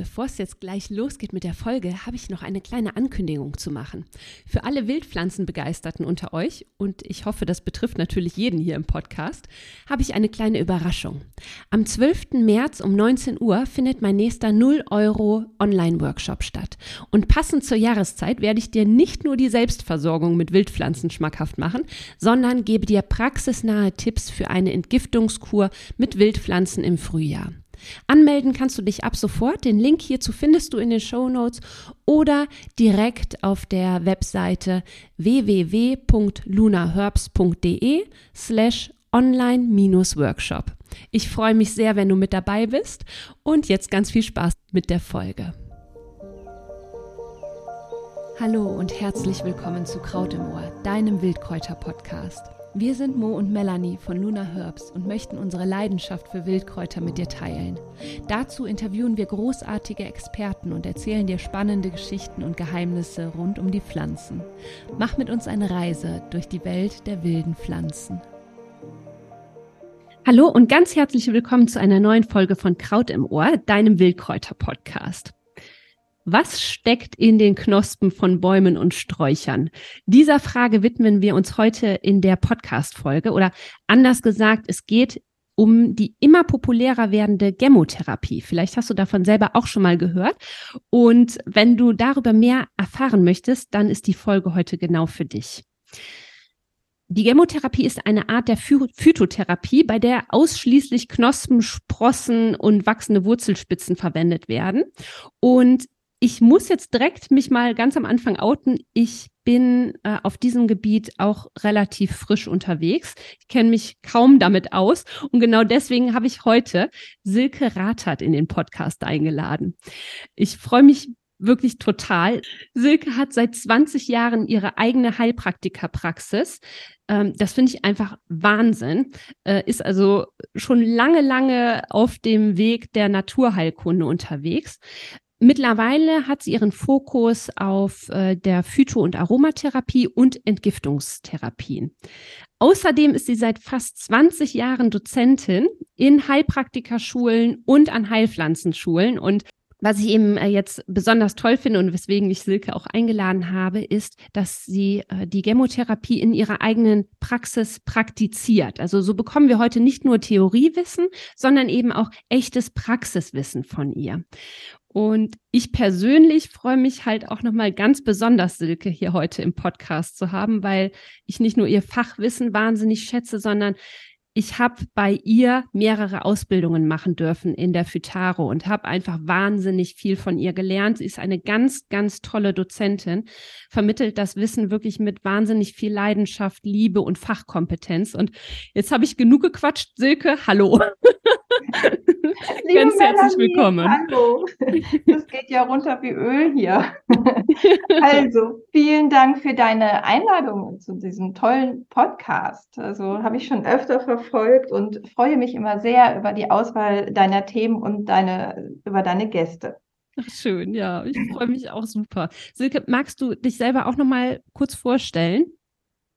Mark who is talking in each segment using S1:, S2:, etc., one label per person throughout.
S1: Bevor es jetzt gleich losgeht mit der Folge, habe ich noch eine kleine Ankündigung zu machen. Für alle Wildpflanzenbegeisterten unter euch, und ich hoffe, das betrifft natürlich jeden hier im Podcast, habe ich eine kleine Überraschung. Am 12. März um 19 Uhr findet mein nächster 0 Euro Online-Workshop statt. Und passend zur Jahreszeit werde ich dir nicht nur die Selbstversorgung mit Wildpflanzen schmackhaft machen, sondern gebe dir praxisnahe Tipps für eine Entgiftungskur mit Wildpflanzen im Frühjahr. Anmelden kannst du dich ab sofort. Den Link hierzu findest du in den Show Notes oder direkt auf der Webseite www.lunaherbs.de slash online-workshop. Ich freue mich sehr, wenn du mit dabei bist und jetzt ganz viel Spaß mit der Folge. Hallo und herzlich willkommen zu Kraut im Ohr, deinem Wildkräuter-Podcast. Wir sind Mo und Melanie von Luna Herbs und möchten unsere Leidenschaft für Wildkräuter mit dir teilen. Dazu interviewen wir großartige Experten und erzählen dir spannende Geschichten und Geheimnisse rund um die Pflanzen. Mach mit uns eine Reise durch die Welt der wilden Pflanzen. Hallo und ganz herzlich willkommen zu einer neuen Folge von Kraut im Ohr, deinem Wildkräuter-Podcast. Was steckt in den Knospen von Bäumen und Sträuchern? Dieser Frage widmen wir uns heute in der Podcast-Folge oder anders gesagt, es geht um die immer populärer werdende Gemotherapie. Vielleicht hast du davon selber auch schon mal gehört. Und wenn du darüber mehr erfahren möchtest, dann ist die Folge heute genau für dich. Die Gemotherapie ist eine Art der Phytotherapie, bei der ausschließlich Knospen, Sprossen und wachsende Wurzelspitzen verwendet werden. Und ich muss jetzt direkt mich mal ganz am Anfang outen. Ich bin äh, auf diesem Gebiet auch relativ frisch unterwegs. Ich kenne mich kaum damit aus. Und genau deswegen habe ich heute Silke Rathert in den Podcast eingeladen. Ich freue mich wirklich total. Silke hat seit 20 Jahren ihre eigene Heilpraktikerpraxis. Ähm, das finde ich einfach Wahnsinn. Äh, ist also schon lange, lange auf dem Weg der Naturheilkunde unterwegs. Mittlerweile hat sie ihren Fokus auf äh, der Phyto- und Aromatherapie und Entgiftungstherapien. Außerdem ist sie seit fast 20 Jahren Dozentin in Heilpraktikerschulen und an Heilpflanzenschulen und was ich eben äh, jetzt besonders toll finde und weswegen ich Silke auch eingeladen habe, ist, dass sie äh, die Gemotherapie in ihrer eigenen Praxis praktiziert. Also so bekommen wir heute nicht nur Theoriewissen, sondern eben auch echtes Praxiswissen von ihr. Und ich persönlich freue mich halt auch nochmal ganz besonders, Silke hier heute im Podcast zu haben, weil ich nicht nur ihr Fachwissen wahnsinnig schätze, sondern ich habe bei ihr mehrere Ausbildungen machen dürfen in der Phytaro und habe einfach wahnsinnig viel von ihr gelernt. Sie ist eine ganz, ganz tolle Dozentin, vermittelt das Wissen wirklich mit wahnsinnig viel Leidenschaft, Liebe und Fachkompetenz. Und jetzt habe ich genug gequatscht. Silke, hallo.
S2: Ganz herzlich willkommen. Hallo. Das geht ja runter wie Öl hier. Also, vielen Dank für deine Einladung zu diesem tollen Podcast. Also, habe ich schon öfter verfolgt und freue mich immer sehr über die Auswahl deiner Themen und deine, über deine Gäste.
S1: Ach, schön, ja. Ich freue mich auch super. Silke, magst du dich selber auch noch mal kurz vorstellen?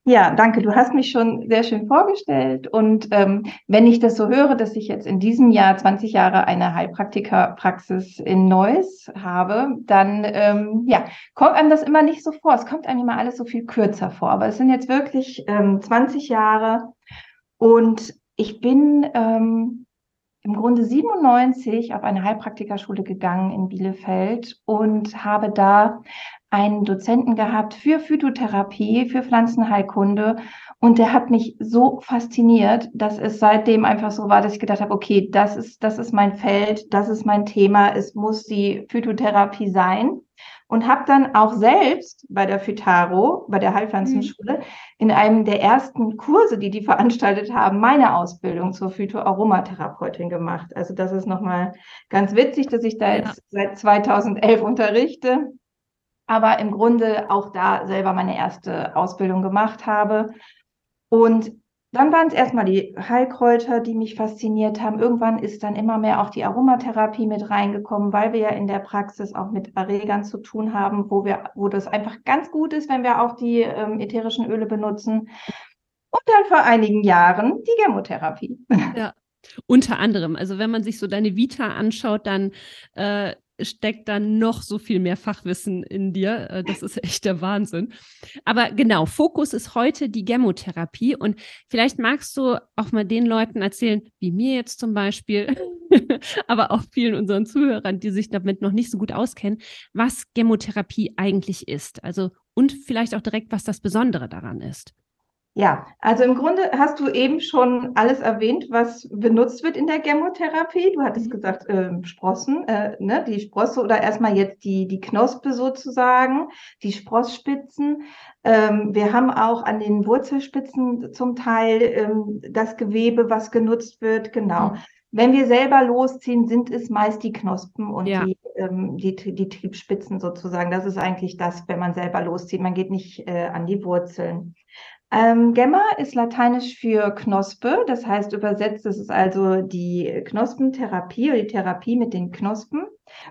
S2: Ja, danke. Du hast mich schon sehr schön vorgestellt. Und ähm, wenn ich das so höre, dass ich jetzt in diesem Jahr 20 Jahre eine Heilpraktikerpraxis in Neuss habe, dann ähm, ja, kommt einem das immer nicht so vor. Es kommt einem immer alles so viel kürzer vor. Aber es sind jetzt wirklich ähm, 20 Jahre. Und ich bin ähm, im Grunde 97 auf eine Heilpraktikerschule gegangen in Bielefeld und habe da einen Dozenten gehabt für Phytotherapie, für Pflanzenheilkunde. Und der hat mich so fasziniert, dass es seitdem einfach so war, dass ich gedacht habe, okay, das ist, das ist mein Feld, das ist mein Thema, es muss die Phytotherapie sein. Und habe dann auch selbst bei der Phytaro, bei der Heilpflanzenschule, mhm. in einem der ersten Kurse, die die veranstaltet haben, meine Ausbildung zur Phytoaromatherapeutin gemacht. Also das ist nochmal ganz witzig, dass ich da jetzt seit 2011 unterrichte aber im Grunde auch da selber meine erste Ausbildung gemacht habe. Und dann waren es erstmal die Heilkräuter, die mich fasziniert haben. Irgendwann ist dann immer mehr auch die Aromatherapie mit reingekommen, weil wir ja in der Praxis auch mit Erregern zu tun haben, wo wir, wo das einfach ganz gut ist, wenn wir auch die ähm, ätherischen Öle benutzen. Und dann vor einigen Jahren die Chemotherapie.
S1: Ja, unter anderem. Also wenn man sich so deine Vita anschaut, dann äh, steckt da noch so viel mehr Fachwissen in dir. Äh, das ist echt der Wahnsinn. Aber genau, Fokus ist heute die Gemotherapie. Und vielleicht magst du auch mal den Leuten erzählen, wie mir jetzt zum Beispiel, aber auch vielen unseren Zuhörern, die sich damit noch nicht so gut auskennen, was Gemotherapie eigentlich ist. Also und vielleicht auch direkt, was das Besondere daran ist.
S2: Ja, also im Grunde hast du eben schon alles erwähnt, was benutzt wird in der Gemotherapie. Du hattest mhm. gesagt, äh, Sprossen, äh, ne, die Sprosse oder erstmal jetzt die, die Knospe sozusagen, die Sprossspitzen. Ähm, wir haben auch an den Wurzelspitzen zum Teil ähm, das Gewebe, was genutzt wird. Genau. Mhm. Wenn wir selber losziehen, sind es meist die Knospen und ja. die, ähm, die, die Triebspitzen sozusagen. Das ist eigentlich das, wenn man selber loszieht. Man geht nicht äh, an die Wurzeln. Ähm, Gemma ist lateinisch für Knospe, das heißt übersetzt, es ist also die Knospentherapie oder die Therapie mit den Knospen.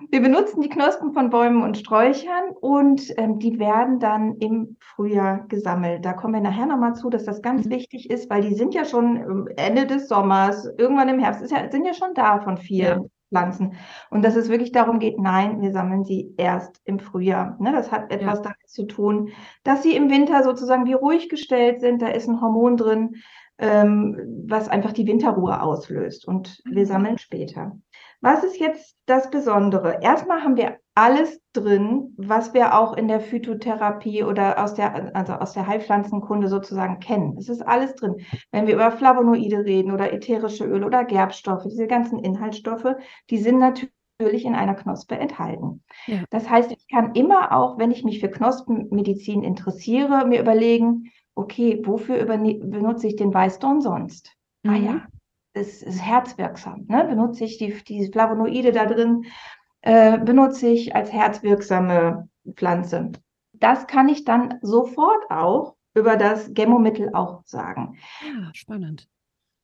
S2: Wir benutzen die Knospen von Bäumen und Sträuchern und ähm, die werden dann im Frühjahr gesammelt. Da kommen wir nachher nochmal zu, dass das ganz mhm. wichtig ist, weil die sind ja schon Ende des Sommers, irgendwann im Herbst, ja, sind ja schon da von vielen. Ja. Pflanzen. Und dass es wirklich darum geht, nein, wir sammeln sie erst im Frühjahr. Ne, das hat etwas ja. damit zu tun, dass sie im Winter sozusagen wie ruhig gestellt sind. Da ist ein Hormon drin, ähm, was einfach die Winterruhe auslöst. Und wir mhm. sammeln später. Was ist jetzt das Besondere? Erstmal haben wir alles drin, was wir auch in der Phytotherapie oder aus der, also aus der Heilpflanzenkunde sozusagen kennen. Es ist alles drin. Wenn wir über Flavonoide reden oder ätherische Öle oder Gerbstoffe, diese ganzen Inhaltsstoffe, die sind natürlich in einer Knospe enthalten. Ja. Das heißt, ich kann immer auch, wenn ich mich für Knospenmedizin interessiere, mir überlegen, okay, wofür benutze ich den Weißdorn sonst? Mhm. Ah ja, ist, ist herzwirksam. Ne? Benutze ich die, die Flavonoide da drin, äh, benutze ich als herzwirksame Pflanze. Das kann ich dann sofort auch über das Gemmomittel auch sagen.
S1: Ja, spannend.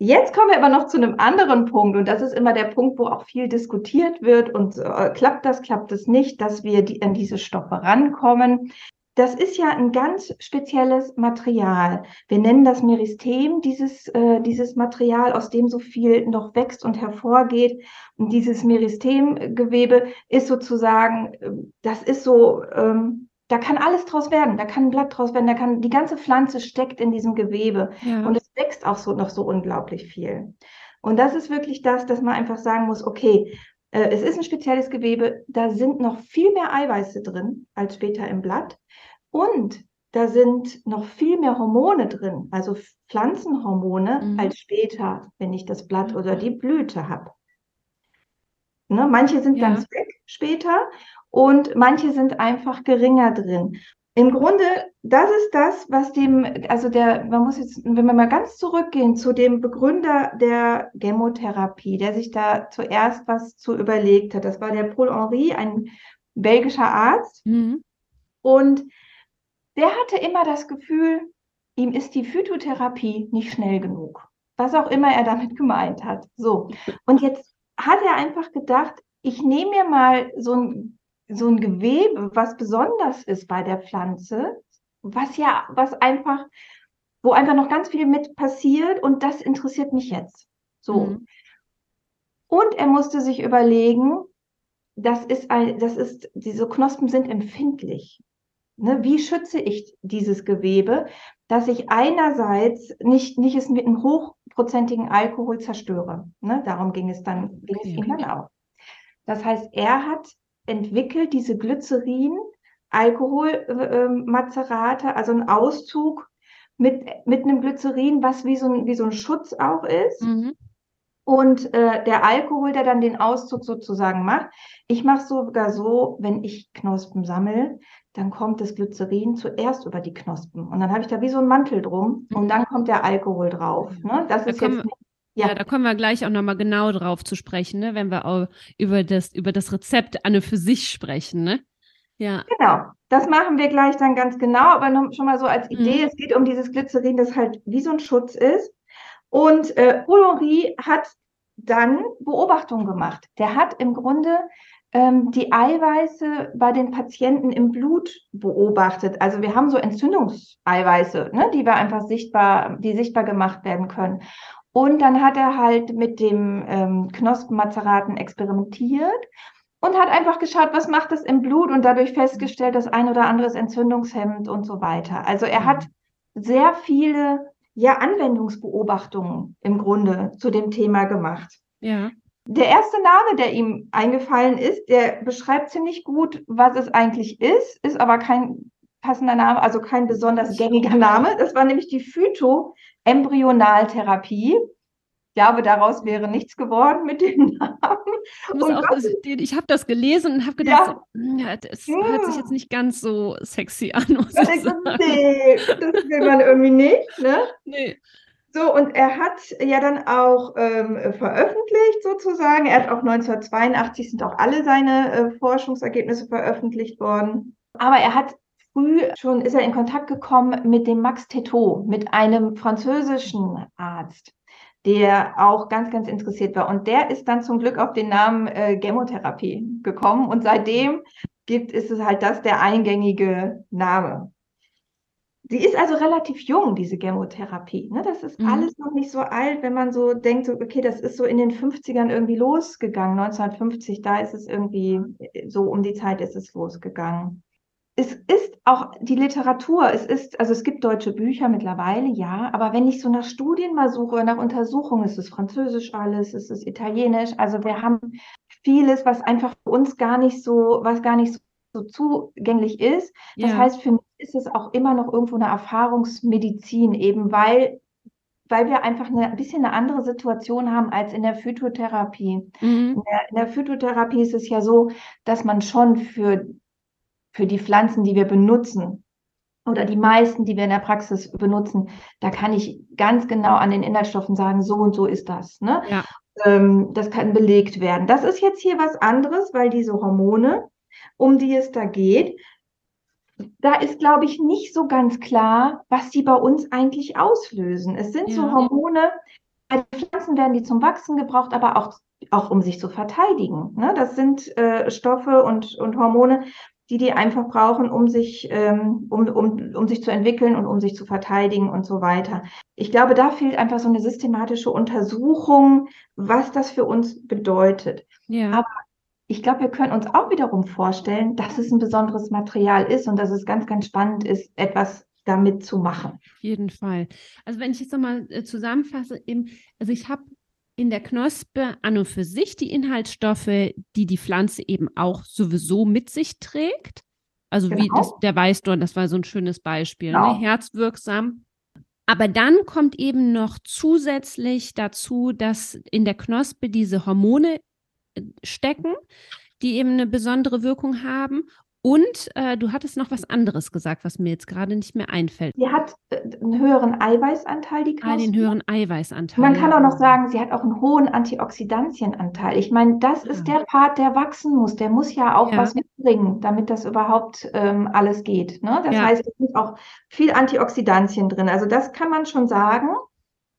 S2: Jetzt kommen wir aber noch zu einem anderen Punkt und das ist immer der Punkt, wo auch viel diskutiert wird und äh, klappt das, klappt es nicht, dass wir die, an diese Stoffe rankommen das ist ja ein ganz spezielles Material. Wir nennen das Meristem, dieses, äh, dieses Material, aus dem so viel noch wächst und hervorgeht. Und dieses Meristemgewebe ist sozusagen, äh, das ist so, ähm, da kann alles draus werden, da kann ein Blatt draus werden, da kann, die ganze Pflanze steckt in diesem Gewebe. Ja. Und es wächst auch so noch so unglaublich viel. Und das ist wirklich das, dass man einfach sagen muss, okay, äh, es ist ein spezielles Gewebe, da sind noch viel mehr Eiweiße drin als später im Blatt. Und da sind noch viel mehr Hormone drin, also Pflanzenhormone, mhm. als später, wenn ich das Blatt oder die Blüte habe. Ne, manche sind ja. ganz weg später und manche sind einfach geringer drin. Im Grunde, das ist das, was dem, also der, man muss jetzt, wenn wir mal ganz zurückgehen zu dem Begründer der Gemotherapie, der sich da zuerst was zu überlegt hat. Das war der Paul Henry, ein belgischer Arzt. Mhm. Und der hatte immer das Gefühl, ihm ist die Phytotherapie nicht schnell genug. Was auch immer er damit gemeint hat. So. Und jetzt hat er einfach gedacht, ich nehme mir mal so ein, so ein Gewebe, was besonders ist bei der Pflanze, was ja, was einfach, wo einfach noch ganz viel mit passiert und das interessiert mich jetzt. So. Mhm. Und er musste sich überlegen, das ist ein, das ist, diese Knospen sind empfindlich. Ne, wie schütze ich dieses Gewebe, dass ich einerseits nicht, nicht es mit einem hochprozentigen Alkohol zerstöre. Ne, darum ging es dann, ging es ihm dann auch. Das heißt, er hat entwickelt diese Glycerin, Alkoholmazerate, äh, also einen Auszug mit, mit einem Glycerin, was wie so ein, wie so ein Schutz auch ist. Mhm. Und äh, der Alkohol, der dann den Auszug sozusagen macht. Ich mache sogar so, wenn ich Knospen sammle, dann kommt das Glycerin zuerst über die Knospen. Und dann habe ich da wie so einen Mantel drum und mhm. dann kommt der Alkohol drauf. Ne?
S1: Das da ist jetzt. Ja. ja. da kommen wir gleich auch nochmal genau drauf zu sprechen, ne? wenn wir auch über das, über das Rezept an und für sich sprechen. Ne?
S2: Ja. Genau, das machen wir gleich dann ganz genau, aber schon mal so als Idee, mhm. es geht um dieses Glycerin, das halt wie so ein Schutz ist. Und äh, Henri hat dann Beobachtungen gemacht. Der hat im Grunde ähm, die Eiweiße bei den Patienten im Blut beobachtet. Also wir haben so Entzündungseiweiße, ne, die wir einfach sichtbar, die sichtbar gemacht werden können. Und dann hat er halt mit dem ähm, Knospenmazeraten experimentiert und hat einfach geschaut, was macht das im Blut und dadurch festgestellt, dass ein oder anderes Entzündungshemd und so weiter. Also er hat sehr viele ja, Anwendungsbeobachtungen im Grunde zu dem Thema gemacht.
S1: Ja.
S2: Der erste Name, der ihm eingefallen ist, der beschreibt ziemlich gut, was es eigentlich ist, ist aber kein passender Name, also kein besonders gängiger Name. Das war nämlich die Phytoembryonaltherapie glaube, daraus wäre nichts geworden mit dem Namen.
S1: Auch, ich habe das gelesen und habe gedacht, ja. So, hm, ja, das ja. hört sich jetzt nicht ganz so sexy an. Muss
S2: ich nee, das will man irgendwie nicht. Ne? Nee. So, und er hat ja dann auch ähm, veröffentlicht sozusagen. Er hat auch 1982 sind auch alle seine äh, Forschungsergebnisse veröffentlicht worden. Aber er hat früh schon, ist er in Kontakt gekommen mit dem Max Tetot, mit einem französischen Arzt der auch ganz, ganz interessiert war. Und der ist dann zum Glück auf den Namen äh, Chemotherapie gekommen. Und seitdem gibt, ist es halt das der eingängige Name. Sie ist also relativ jung, diese Chemotherapie. Ne? Das ist mhm. alles noch nicht so alt, wenn man so denkt, so, okay, das ist so in den 50ern irgendwie losgegangen. 1950, da ist es irgendwie, so um die Zeit ist es losgegangen es ist auch die Literatur, es ist, also es gibt deutsche Bücher mittlerweile, ja, aber wenn ich so nach Studien mal suche, nach Untersuchungen, ist es Französisch alles, ist es Italienisch, also wir haben vieles, was einfach für uns gar nicht so, was gar nicht so, so zugänglich ist. Das ja. heißt, für mich ist es auch immer noch irgendwo eine Erfahrungsmedizin, eben weil weil wir einfach eine, ein bisschen eine andere Situation haben als in der Phytotherapie. Mhm. In, der, in der Phytotherapie ist es ja so, dass man schon für für die Pflanzen, die wir benutzen oder die meisten, die wir in der Praxis benutzen, da kann ich ganz genau an den Inhaltsstoffen sagen, so und so ist das. Ne? Ja. Ähm, das kann belegt werden. Das ist jetzt hier was anderes, weil diese Hormone, um die es da geht, da ist, glaube ich, nicht so ganz klar, was die bei uns eigentlich auslösen. Es sind ja. so Hormone, bei Pflanzen werden die zum Wachsen gebraucht, aber auch, auch um sich zu verteidigen. Ne? Das sind äh, Stoffe und, und Hormone, die die einfach brauchen, um sich, ähm, um, um, um sich zu entwickeln und um sich zu verteidigen und so weiter. Ich glaube, da fehlt einfach so eine systematische Untersuchung, was das für uns bedeutet. Ja. Aber ich glaube, wir können uns auch wiederum vorstellen, dass es ein besonderes Material ist und dass es ganz, ganz spannend ist, etwas damit zu machen.
S1: Auf jeden Fall. Also wenn ich jetzt nochmal äh, zusammenfasse, eben, also ich habe in der Knospe an und für sich die Inhaltsstoffe, die die Pflanze eben auch sowieso mit sich trägt. Also genau. wie das, der Weißdorn, das war so ein schönes Beispiel, ne? genau. ne? herzwirksam. Aber dann kommt eben noch zusätzlich dazu, dass in der Knospe diese Hormone stecken, die eben eine besondere Wirkung haben und äh, du hattest noch was anderes gesagt, was mir jetzt gerade nicht mehr einfällt.
S2: Sie hat äh, einen höheren Eiweißanteil, die
S1: Knospe. Ah, den höheren Eiweißanteil.
S2: Man kann auch noch sagen, sie hat auch einen hohen Antioxidantienanteil. Ich meine, das ja. ist der Part, der wachsen muss. Der muss ja auch ja. was mitbringen, damit das überhaupt ähm, alles geht. Ne? Das ja. heißt, es sind auch viel Antioxidantien drin. Also das kann man schon sagen.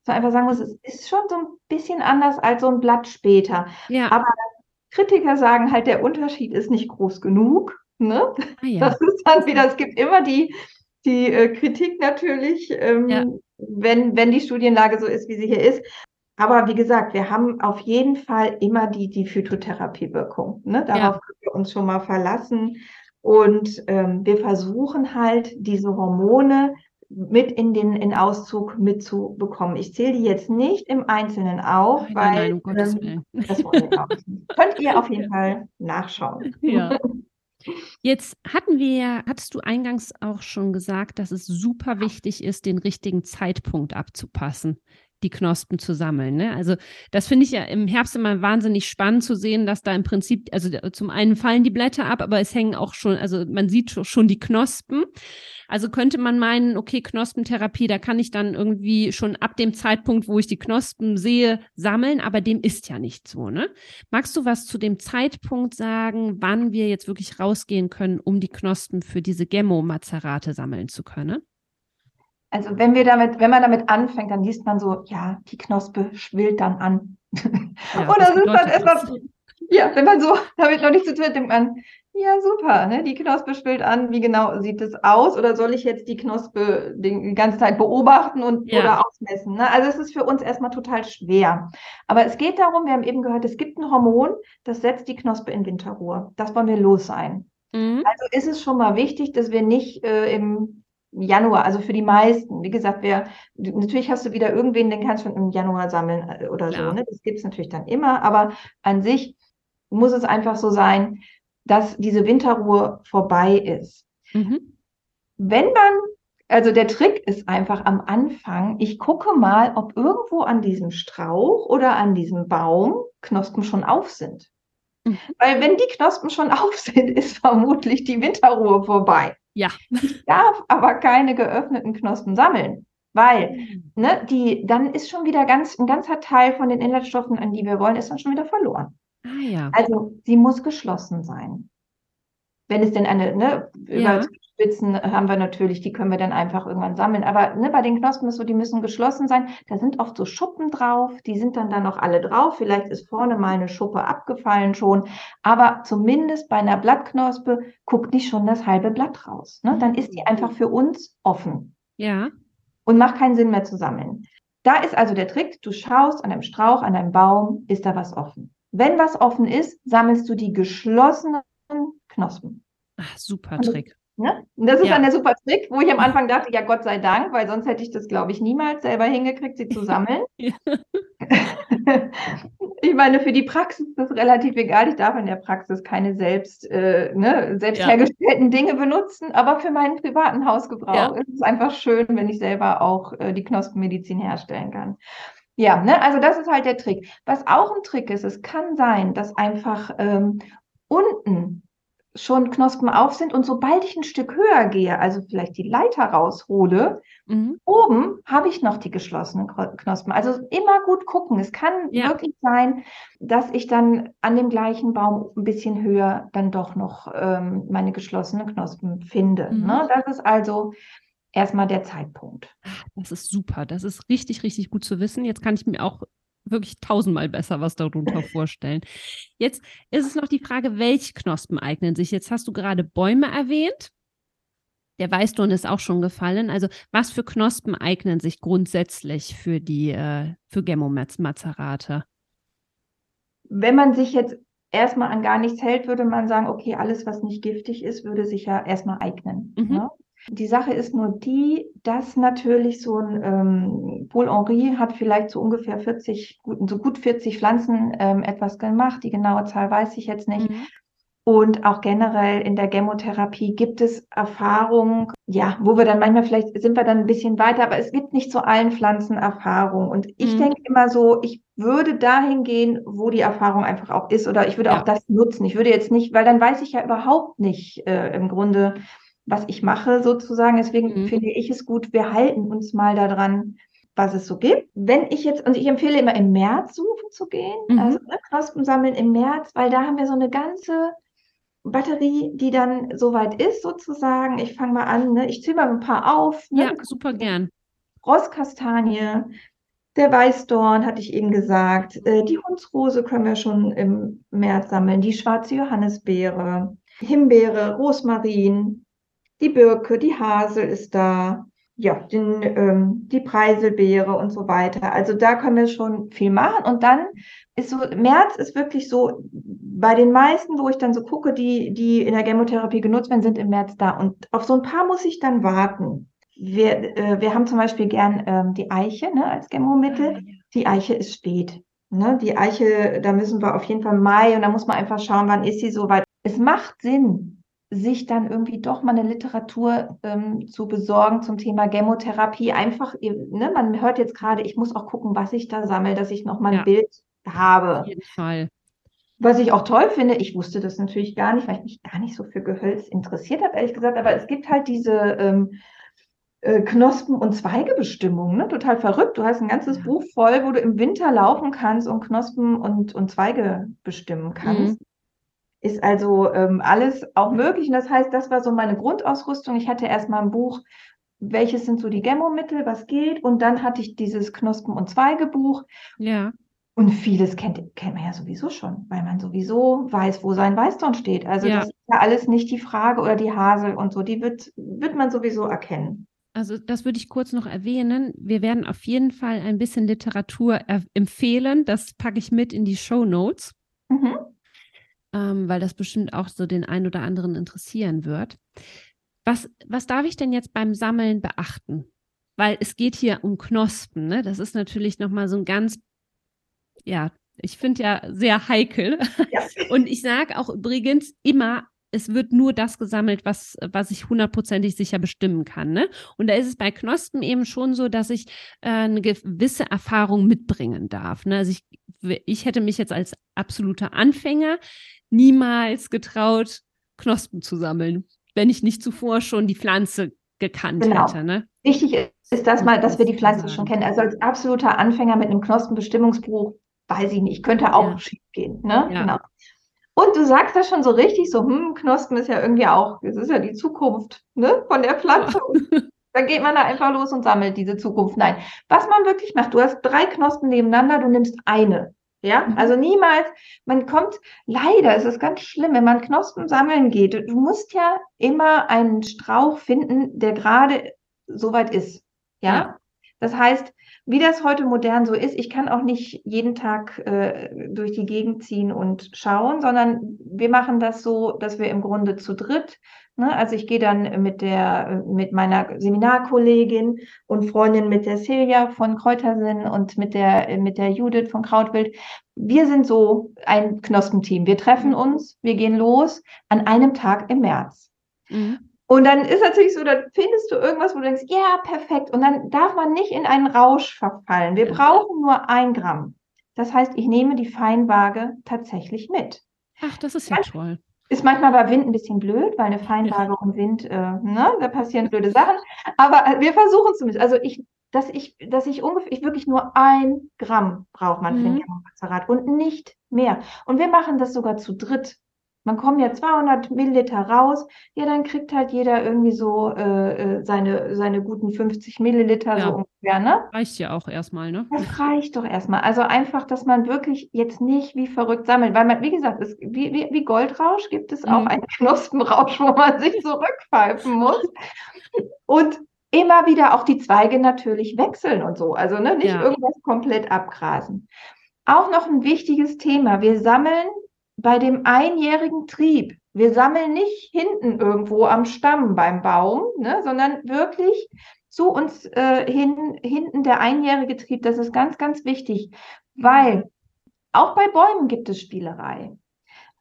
S2: So einfach sagen muss, es ist schon so ein bisschen anders als so ein Blatt später. Ja. Aber Kritiker sagen halt, der Unterschied ist nicht groß genug. Ne? Ah, ja. Das ist dann wieder, es gibt immer die, die äh, Kritik natürlich, ähm, ja. wenn, wenn die Studienlage so ist, wie sie hier ist. Aber wie gesagt, wir haben auf jeden Fall immer die, die Phytotherapiewirkung. Ne? Darauf ja. können wir uns schon mal verlassen. Und ähm, wir versuchen halt, diese Hormone mit in den in Auszug mitzubekommen. Ich zähle die jetzt nicht im Einzelnen auf, nein, weil nein, um Gottes ähm, Willen. das auch nicht. Könnt ihr auf jeden Fall nachschauen.
S1: Ja. Jetzt hatten wir, hattest du eingangs auch schon gesagt, dass es super wichtig ist, den richtigen Zeitpunkt abzupassen die Knospen zu sammeln. Ne? Also das finde ich ja im Herbst immer wahnsinnig spannend zu sehen, dass da im Prinzip, also zum einen fallen die Blätter ab, aber es hängen auch schon, also man sieht schon die Knospen. Also könnte man meinen, okay, Knospentherapie, da kann ich dann irgendwie schon ab dem Zeitpunkt, wo ich die Knospen sehe, sammeln, aber dem ist ja nicht so. Ne? Magst du was zu dem Zeitpunkt sagen, wann wir jetzt wirklich rausgehen können, um die Knospen für diese Gemmo-Mazerate sammeln zu können?
S2: Also wenn wir damit, wenn man damit anfängt, dann liest man so, ja, die Knospe schwillt dann an. Ja, das ist dann etwas, ja, wenn man so damit noch nicht zu tun hat, denkt man, Ja, super. Ne? Die Knospe schwillt an. Wie genau sieht es aus? Oder soll ich jetzt die Knospe die ganze Zeit beobachten und
S1: Ja.
S2: oder ausmessen? Ne? Also es ist für uns erstmal total schwer. Aber es geht darum, wir haben eben gehört, es gibt ein Hormon, das setzt die Knospe in Winterruhe. Das wollen wir los sein.
S1: Mhm.
S2: Also ist es schon mal wichtig, dass wir nicht äh, im Januar, also für die meisten, wie gesagt, wer, natürlich hast du wieder irgendwen, den kannst du im Januar sammeln äh, oder
S1: Klar.
S2: so. Ne? Das gibt es natürlich dann immer, aber an sich muss es einfach so sein, dass diese Winterruhe vorbei ist.
S1: Mhm.
S2: Wenn man, also der Trick ist einfach am Anfang, ich gucke mal, ob irgendwo an diesem Strauch oder an diesem Baum Knospen schon auf sind.
S1: Mhm.
S2: Weil wenn die Knospen schon auf sind, ist vermutlich die Winterruhe vorbei.
S1: Ja.
S2: Ich darf aber keine geöffneten Knospen sammeln, weil ne, die, dann ist schon wieder ganz, ein ganzer Teil von den Inhaltsstoffen, an die wir wollen, ist dann schon wieder verloren.
S1: Ah ja.
S2: Also sie muss geschlossen sein. Wenn es denn eine, ne,
S1: Ja.
S2: Überspitzen haben wir natürlich, die können wir dann einfach irgendwann sammeln. Aber ne, bei den Knospen ist so, die müssen geschlossen sein. Da sind oft so Schuppen drauf, die sind dann da noch alle drauf. Vielleicht ist vorne mal eine Schuppe abgefallen schon. Aber zumindest bei einer Blattknospe guckt nicht schon das halbe Blatt raus. Ne? Dann ist die einfach für uns offen
S1: Ja.
S2: und macht keinen Sinn mehr zu sammeln. Da ist also der Trick, du schaust an einem Strauch, an einem Baum, ist da was offen. Wenn was offen ist, sammelst du die geschlossenen Knospen.
S1: Ach, super Trick.
S2: Ne? Und das ist
S1: Ja.
S2: dann der super Trick, wo ich am Anfang dachte, ja Gott sei Dank, weil sonst hätte ich das, glaube ich, niemals selber hingekriegt, sie zu sammeln.
S1: Ja.
S2: Ich meine, für die Praxis ist das relativ egal. Ich darf in der Praxis keine selbst, äh, ne, selbst
S1: Ja.
S2: hergestellten Dinge benutzen, aber für meinen privaten Hausgebrauch ist es einfach schön, wenn ich selber auch äh, die Knospenmedizin herstellen kann. Ja, ne, also das ist halt der Trick. Was auch ein Trick ist, es kann sein, dass einfach ähm, unten schon Knospen auf sind und sobald ich ein Stück höher gehe, also vielleicht die Leiter raushole,
S1: Mhm.
S2: Oben habe ich noch die geschlossenen Knospen. Also immer gut gucken. Es kann
S1: Ja.
S2: wirklich sein, dass ich dann an dem gleichen Baum ein bisschen höher dann doch noch ähm, meine geschlossenen Knospen finde.
S1: Mhm.
S2: Ne? Das ist also erstmal der Zeitpunkt.
S1: Das ist super. Das ist richtig, richtig gut zu wissen. Jetzt kann ich mir auch wirklich tausendmal besser was darunter vorstellen. Jetzt ist es noch die Frage, welche Knospen eignen sich? Jetzt hast du gerade Bäume erwähnt. Der Weißdorn ist auch schon gefallen. Also was für Knospen eignen sich grundsätzlich für die äh, für Gemmo-Mazerate?
S2: Wenn man sich jetzt erstmal an gar nichts hält, würde man sagen, okay, alles, was nicht giftig ist, würde sich ja erstmal eignen.
S1: Mhm.
S2: Ne? Die Sache ist nur die, dass natürlich so ein ähm, Paul Henri hat vielleicht so ungefähr 40, gut, so gut 40 Pflanzen ähm, etwas gemacht. Die genaue Zahl weiß ich jetzt nicht.
S1: Mhm.
S2: Und auch generell in der Chemotherapie gibt es Erfahrungen, ja, wo wir dann manchmal vielleicht sind wir dann ein bisschen weiter, aber es gibt nicht zu allen Pflanzen Erfahrung. Und ich
S1: Mhm.
S2: denke immer so, ich würde dahin gehen, wo die Erfahrung einfach auch ist, oder ich würde
S1: Ja.
S2: auch das nutzen. Ich würde jetzt nicht, weil dann weiß ich ja überhaupt nicht äh, im Grunde, was ich mache sozusagen. Deswegen
S1: Mhm.
S2: finde ich es gut, wir halten uns mal daran, was es so gibt. Wenn ich jetzt, und ich empfehle immer im März suchen zu gehen,
S1: Mhm.
S2: also ne, Knospen sammeln im März, weil da haben wir so eine ganze Batterie, die dann soweit ist sozusagen. Ich fange mal an, ne? ich zähle mal ein paar auf. Ne?
S1: Ja, super gern.
S2: Rosskastanie, der Weißdorn, hatte ich eben gesagt. Äh, die Hundsrose können wir schon im März sammeln. Die schwarze Johannisbeere, Himbeere, Rosmarin, die Birke, die Hasel ist da. Ja, den, ähm, die Preiselbeere und so weiter. Also da können wir schon viel machen. Und dann ist so, März ist wirklich so, bei den meisten, wo ich dann so gucke, die, die in der Chemotherapie genutzt werden, sind im März da. Und auf so ein paar muss ich dann warten. Wir, äh, wir haben zum Beispiel gern ähm, die Eiche ne, als Chemomittel.
S1: Ah.
S2: Die Eiche ist spät. Ne? Die Eiche, da müssen wir auf jeden Fall Mai und da muss man einfach schauen, wann ist sie soweit. Es macht Sinn, sich dann irgendwie doch mal eine Literatur ähm, zu besorgen zum Thema Chemotherapie. Einfach, ne, man hört jetzt gerade, ich muss auch gucken, was ich da sammle, dass ich noch mal ein
S1: Ja.
S2: Bild habe.
S1: Auf jeden Fall.
S2: Was ich auch toll finde, ich wusste das natürlich gar nicht, weil ich mich gar nicht so für Gehölz interessiert habe, ehrlich gesagt, aber es gibt halt diese ähm, äh, Knospen- und Zweigebestimmungen, ne? Total verrückt. Du hast ein ganzes
S1: Ja.
S2: Buch voll, wo du im Winter laufen kannst und Knospen und, und Zweige bestimmen kannst. Ist also ähm, alles auch möglich. Und das heißt, das war so meine Grundausrüstung. Ich hatte erstmal ein Buch, welches sind so die Gemmomittel, was geht. Und dann hatte ich dieses Knospen- und Zweigebuch.
S1: Ja.
S2: Und vieles kennt, kennt man ja sowieso schon, weil man sowieso weiß, wo sein Weißdorn steht. Also
S1: Ja.
S2: das ist ja alles nicht die Frage oder die Hasel und so, die wird, wird man sowieso erkennen.
S1: Also das würde ich kurz noch erwähnen. Wir werden auf jeden Fall ein bisschen Literatur er- empfehlen. Das packe ich mit in die Show Notes,
S2: Mhm.
S1: Ähm, weil das bestimmt auch so den einen oder anderen interessieren wird. Was, was darf ich denn jetzt beim Sammeln beachten? Weil es geht hier um Knospen. Ne? Das ist natürlich nochmal so ein ganz, ja, ich finde ja sehr heikel.
S2: Ja.
S1: Und ich sage auch übrigens immer, es wird nur das gesammelt, was, was ich hundertprozentig sicher bestimmen kann. Ne? Und da ist es bei Knospen eben schon so, dass ich äh, eine gewisse Erfahrung mitbringen darf. Ne? Also ich, ich hätte mich jetzt als absoluter Anfänger niemals getraut, Knospen zu sammeln, wenn ich nicht zuvor schon die Pflanze gekannt
S2: Genau.
S1: hätte. Ne?
S2: Wichtig ist das mal, dass wir die Pflanze schon kennen. Also als absoluter Anfänger mit einem Knospenbestimmungsbuch, weiß ich nicht, könnte auch
S1: Ja.
S2: schief gehen. Ne?
S1: Ja.
S2: Genau. Und du sagst das schon so richtig, so, hm, Knospen ist ja irgendwie auch, das ist ja die Zukunft ne, von der Pflanze. Und dann geht man da einfach los und sammelt diese Zukunft. Nein, was man wirklich macht, du hast drei Knospen nebeneinander, du nimmst eine. Ja,
S1: Mhm.
S2: also niemals, man kommt, leider ist es ganz schlimm, wenn man Knospen sammeln geht. Du musst ja immer einen Strauch finden, der gerade soweit ist. Ja?
S1: Ja.
S2: Das heißt, wie das heute modern so ist, ich kann auch nicht jeden Tag äh, durch die Gegend ziehen und schauen, sondern wir machen das so, dass wir im Grunde zu dritt, ne, also ich gehe dann mit der, mit meiner Seminarkollegin und Freundin mit der Silja von Kräutersinn und mit der, mit der Judith von Krautwild. Wir sind so ein Knospenteam. Wir treffen uns, wir gehen los an einem Tag im März.
S1: Mhm.
S2: Und dann ist natürlich so, dann findest du irgendwas, wo du denkst, ja, perfekt. Und dann darf man nicht in einen Rausch verfallen. Wir
S1: Ja.
S2: brauchen nur ein Gramm. Das heißt, ich nehme die Feinwaage tatsächlich mit.
S1: Ach, das ist ja toll.
S2: Ist manchmal bei Wind ein bisschen blöd, weil eine Feinwaage und Wind, äh, ne, da passieren blöde Sachen. Aber äh, wir versuchen es zumindest. Also ich, dass ich, dass ich ungefähr, ich wirklich nur ein Gramm braucht man für den
S1: Mhm.
S2: Chemopräparat und nicht mehr. Und wir machen das sogar zu dritt. Man kommt ja 200 Milliliter raus, ja, dann kriegt halt jeder irgendwie so äh, äh, seine, seine guten 50 Milliliter
S1: Ja.
S2: so ungefähr, ne?
S1: Reicht ja auch erstmal, ne?
S2: Das reicht doch erstmal. Also einfach, dass man wirklich jetzt nicht wie verrückt sammelt, weil man, wie gesagt, es, wie, wie, wie Goldrausch gibt es auch
S1: Mhm.
S2: einen Knospenrausch, wo man sich zurückpfeifen muss. Und immer wieder auch die Zweige natürlich wechseln und so. Also ne, nicht
S1: Ja.
S2: irgendwas komplett abgrasen. Auch noch ein wichtiges Thema. Wir sammeln bei dem einjährigen Trieb. Wir sammeln nicht hinten irgendwo am Stamm beim Baum, ne, sondern wirklich zu uns äh, hin, hinten der einjährige Trieb. Das ist ganz, ganz wichtig, weil auch bei Bäumen gibt es Spielerei.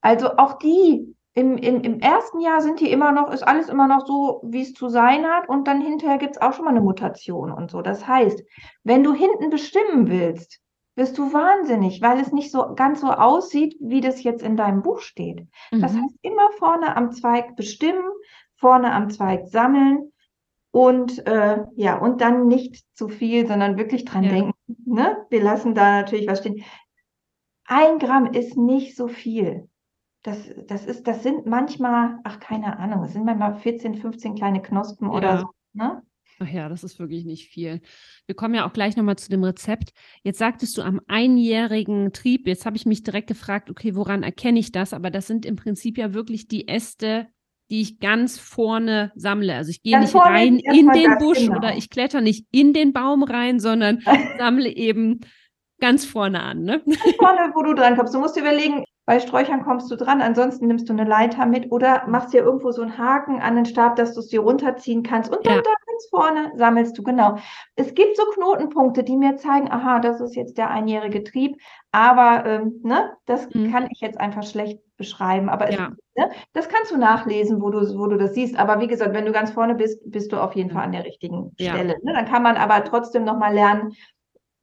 S2: Also auch die im, im, im ersten Jahr sind die immer noch, ist alles immer noch so, wie es zu sein hat, und dann hinterher gibt es auch schon mal eine Mutation und so. Das heißt, wenn du hinten bestimmen willst, wirst du wahnsinnig, weil es nicht so ganz so aussieht, wie das jetzt in deinem Buch steht. Das
S1: Mhm.
S2: heißt, immer vorne am Zweig bestimmen, vorne am Zweig sammeln und äh, ja, und dann nicht zu viel, sondern wirklich dran
S1: Ja.
S2: denken. Ne? Wir lassen da natürlich was stehen. Ein Gramm ist nicht so viel. Das, das ist, das sind manchmal, ach, keine Ahnung, es sind manchmal 14, 15 kleine Knospen oder
S1: Ja.
S2: so. Ne?
S1: Ach ja, das ist wirklich nicht viel. Wir kommen ja auch gleich nochmal zu dem Rezept. Jetzt sagtest du am einjährigen Trieb, jetzt habe ich mich direkt gefragt, okay, woran erkenne ich das? Aber das sind im Prinzip ja wirklich die Äste, die ich ganz vorne sammle. Also ich gehe
S2: Ganz
S1: nicht rein in den Busch
S2: genau.
S1: oder ich kletter nicht in den Baum rein, sondern sammle eben ganz vorne an. Ne?
S2: vorne, wo du dran kommst. Du musst dir überlegen, bei Sträuchern kommst du dran, ansonsten nimmst du eine Leiter mit oder machst dir irgendwo so einen Haken an den Stab, dass du es dir runterziehen kannst und dann
S1: Ja.
S2: da ganz vorne sammelst du, genau. Es gibt so Knotenpunkte, die mir zeigen, aha, das ist jetzt der einjährige Trieb, aber ähm, ne, das
S1: Mhm.
S2: kann ich jetzt einfach schlecht beschreiben, aber es,
S1: Ja.
S2: ne, das kannst du nachlesen, wo du, wo du das siehst, aber wie gesagt, wenn du ganz vorne bist, bist du auf jeden Fall an der richtigen
S1: Ja.
S2: Stelle. Ne? Dann kann man aber trotzdem nochmal lernen,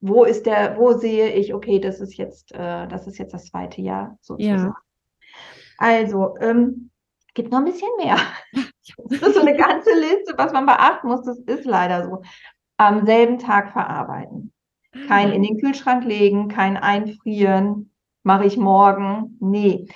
S2: wo ist der, wo sehe ich, okay, das ist jetzt, äh, das ist jetzt das zweite Jahr sozusagen.
S1: Ja.
S2: Also, ähm, gibt noch ein bisschen mehr. Das ist so eine ganze Liste, was man beachten muss. Das ist leider so. Am selben Tag verarbeiten. Kein in den Kühlschrank legen, kein einfrieren, mache ich morgen. Nee.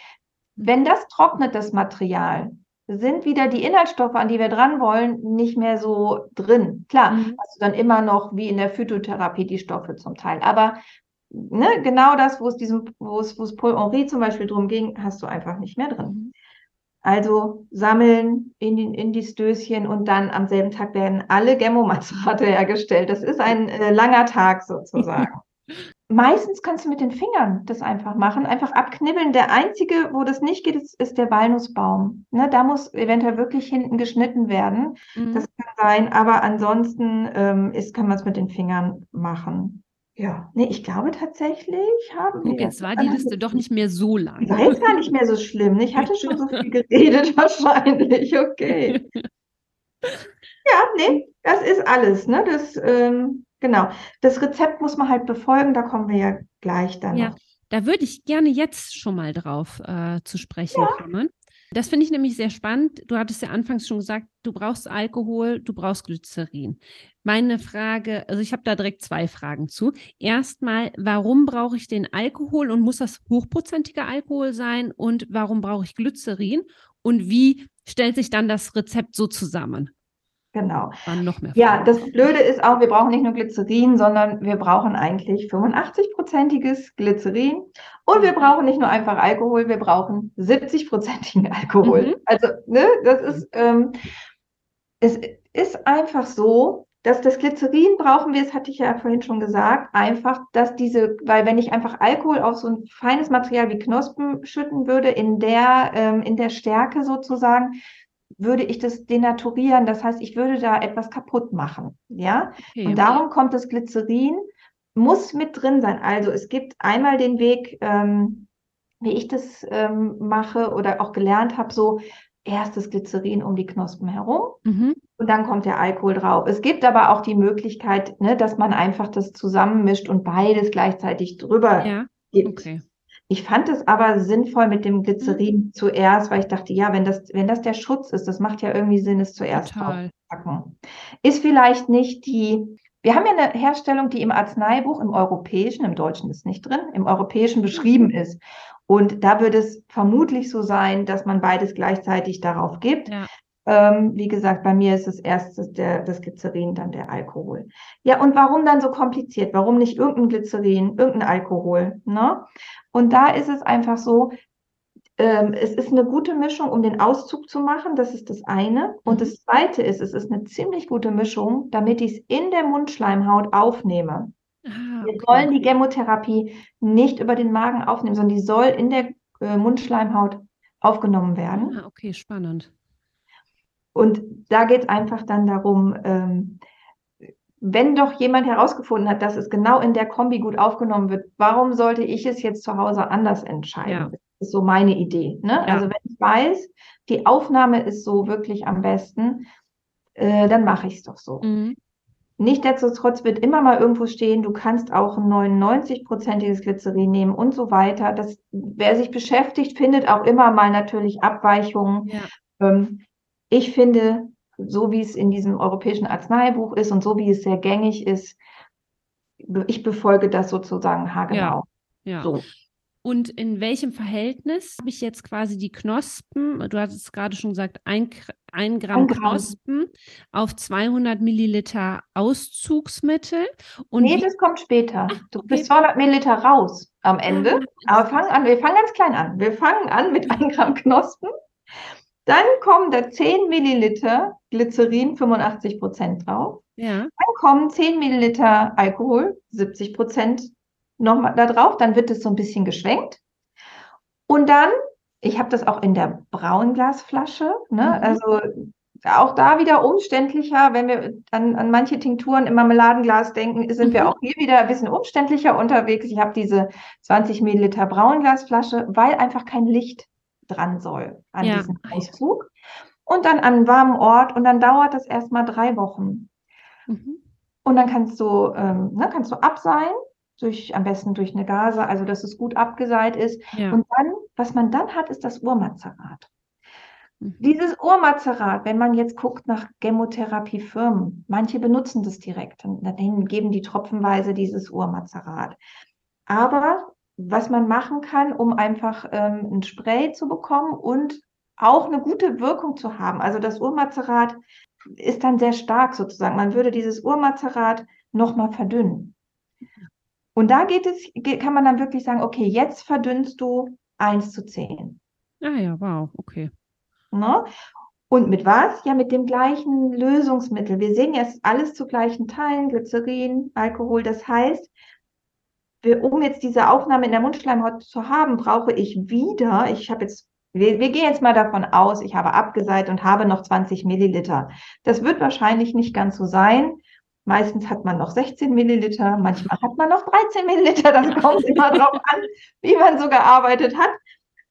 S2: Wenn das trocknet, das Material, sind wieder die Inhaltsstoffe, an die wir dran wollen, nicht mehr so drin. Klar,
S1: Mhm.
S2: hast du dann immer noch, wie in der Phytotherapie, die Stoffe zum Teil. Aber ne, genau das, wo es diesem, wo es, wo es Paul Henri zum Beispiel drum ging, hast du einfach nicht mehr drin. Also sammeln in, die, in die Stößchen und dann am selben Tag werden alle Gemmomacerate hergestellt. Das ist ein äh, langer Tag sozusagen. Meistens kannst du mit den Fingern das einfach machen, einfach abknibbeln. Der einzige, wo das nicht geht, ist, ist der Walnussbaum. Ne, da muss eventuell wirklich hinten geschnitten werden. Mhm. Das kann sein, aber ansonsten ähm, ist, kann man es mit den Fingern machen. Ja, nee, ich glaube tatsächlich haben
S1: wir. Jetzt war die Liste doch nicht mehr so lang.
S2: War jetzt gar nicht mehr so schlimm. Ich hatte schon so viel geredet, wahrscheinlich. Okay. Ja, nee, das ist alles. Ne? Das, ähm, genau. Das Rezept muss man halt befolgen, da kommen wir ja gleich dann. Ja, noch.
S1: da würde ich gerne jetzt schon mal drauf äh, zu sprechen ja. kommen. Das finde ich nämlich sehr spannend. Du hattest ja anfangs schon gesagt, du brauchst Alkohol, du brauchst Glycerin. Meine Frage, also ich habe da direkt zwei Fragen zu. Erstmal, warum brauche ich den Alkohol und muss das hochprozentiger Alkohol sein? Und warum brauche ich Glycerin? Und wie stellt sich dann das Rezept so zusammen?
S2: Genau. ja, das Blöde ist auch, wir brauchen nicht nur Glycerin, sondern wir brauchen eigentlich 85-prozentiges Glycerin und wir mhm. brauchen nicht nur einfach Alkohol, wir brauchen 70-prozentigen Alkohol. Mhm. Also, ne, das ist, ähm, es ist einfach so, dass das Glycerin brauchen wir, das hatte ich ja vorhin schon gesagt, einfach, dass diese, weil wenn ich einfach Alkohol auf so ein feines Material wie Knospen schütten würde, in der, ähm, in der Stärke sozusagen, würde ich das denaturieren. Das heißt, ich würde da etwas kaputt machen. Ja. Okay. Und darum kommt das Glycerin, muss mit drin sein. Also es gibt einmal den Weg, ähm, wie ich das ähm, mache oder auch gelernt habe, so erst das Glycerin um die Knospen herum mhm. und dann kommt der Alkohol drauf. Es gibt aber auch die Möglichkeit, ne, dass man einfach das zusammenmischt und beides gleichzeitig drüber ja. gibt. Okay. Ich fand es aber sinnvoll mit dem Glycerin mhm. zuerst, weil ich dachte, ja, wenn das, wenn das der Schutz ist, das macht ja irgendwie Sinn, es zuerst Total. packen. Ist vielleicht nicht die, wir haben ja eine Herstellung, die im Arzneibuch, im europäischen, im deutschen ist nicht drin, im europäischen beschrieben mhm. ist. Und da wird es vermutlich so sein, dass man beides gleichzeitig darauf gibt. Ja. Ähm, wie gesagt, bei mir ist es erst das, der, das Glycerin, dann der Alkohol. Ja, und warum dann so kompliziert? Warum nicht irgendein Glycerin, irgendein Alkohol? Ne? Und da ist es einfach so, ähm, es ist eine gute Mischung, um den Auszug zu machen. Das ist das eine. Und mhm. das zweite ist, es ist eine ziemlich gute Mischung, damit ich es in der Mundschleimhaut aufnehme. Ah, okay. Wir wollen die Chemotherapie nicht über den Magen aufnehmen, sondern die soll in der äh, Mundschleimhaut aufgenommen werden.
S1: Ah, okay, spannend.
S2: Und da geht es einfach dann darum, ähm, wenn doch jemand herausgefunden hat, dass es genau in der Kombi gut aufgenommen wird, warum sollte ich es jetzt zu Hause anders entscheiden? Ja. Das ist so meine Idee. Ne? Ja. Also wenn ich weiß, die Aufnahme ist so wirklich am besten, äh, dann mache ich es doch so. Mhm. Nichtsdestotrotz wird immer mal irgendwo stehen, du kannst auch ein 99-prozentiges Glycerin nehmen und so weiter. Das, wer sich beschäftigt, findet auch immer mal natürlich Abweichungen. Ja. Ähm, ich finde, so wie es in diesem europäischen Arzneibuch ist und so wie es sehr gängig ist, ich befolge das sozusagen haargenau.
S1: Ja, ja. So. Und in welchem Verhältnis habe ich jetzt quasi die Knospen, du hattest es gerade schon gesagt, ein, ein Gramm, ein Gramm. Knospen auf 200 Milliliter Auszugsmittel.
S2: Und nee, das kommt später. Du okay. bist 200 Milliliter raus am Ende. Ah, Aber fangen an, wir fangen ganz klein an. Wir fangen an mit ein Gramm Knospen dann kommen da 10 Milliliter Glycerin, 85 Prozent drauf. Ja. Dann kommen 10 Milliliter Alkohol, 70 Prozent nochmal da drauf. Dann wird es so ein bisschen geschwenkt. Und dann, ich habe das auch in der Braunglasflasche, ne? Mhm. also auch da wieder umständlicher, wenn wir an, an manche Tinkturen im Marmeladenglas denken, sind mhm. wir auch hier wieder ein bisschen umständlicher unterwegs. Ich habe diese 20 Milliliter Braunglasflasche, weil einfach kein Licht dran soll an ja. diesem Auszug. Und dann an einem warmen Ort und dann dauert das erstmal drei Wochen. Mhm. Und dann kannst du, ähm, ne, kannst du abseihen, durch, am besten durch eine Gase, also dass es gut abgeseit ist. Ja. Und dann, was man dann hat, ist das Urmazerat. Mhm. Dieses Urmazerat, wenn man jetzt guckt nach Chemotherapiefirmen, manche benutzen das direkt und dann geben die tropfenweise dieses Urmazerat. Aber was man machen kann, um einfach ähm, ein Spray zu bekommen und auch eine gute Wirkung zu haben. Also das Urmazerat ist dann sehr stark sozusagen. Man würde dieses Urmazerat nochmal verdünnen. Und da geht es, kann man dann wirklich sagen, okay, jetzt verdünnst du 1 zu 10.
S1: Ah ja, wow, okay.
S2: Ne? Und mit was? Ja, mit dem gleichen Lösungsmittel. Wir sehen jetzt alles zu gleichen Teilen, Glycerin, Alkohol. Das heißt, um jetzt diese Aufnahme in der Mundschleimhaut zu haben, brauche ich wieder, ich habe jetzt, wir, wir gehen jetzt mal davon aus, ich habe abgeseit und habe noch 20 Milliliter. Das wird wahrscheinlich nicht ganz so sein. Meistens hat man noch 16 Milliliter, manchmal hat man noch 13 Milliliter. Das kommt immer darauf an, wie man so gearbeitet hat.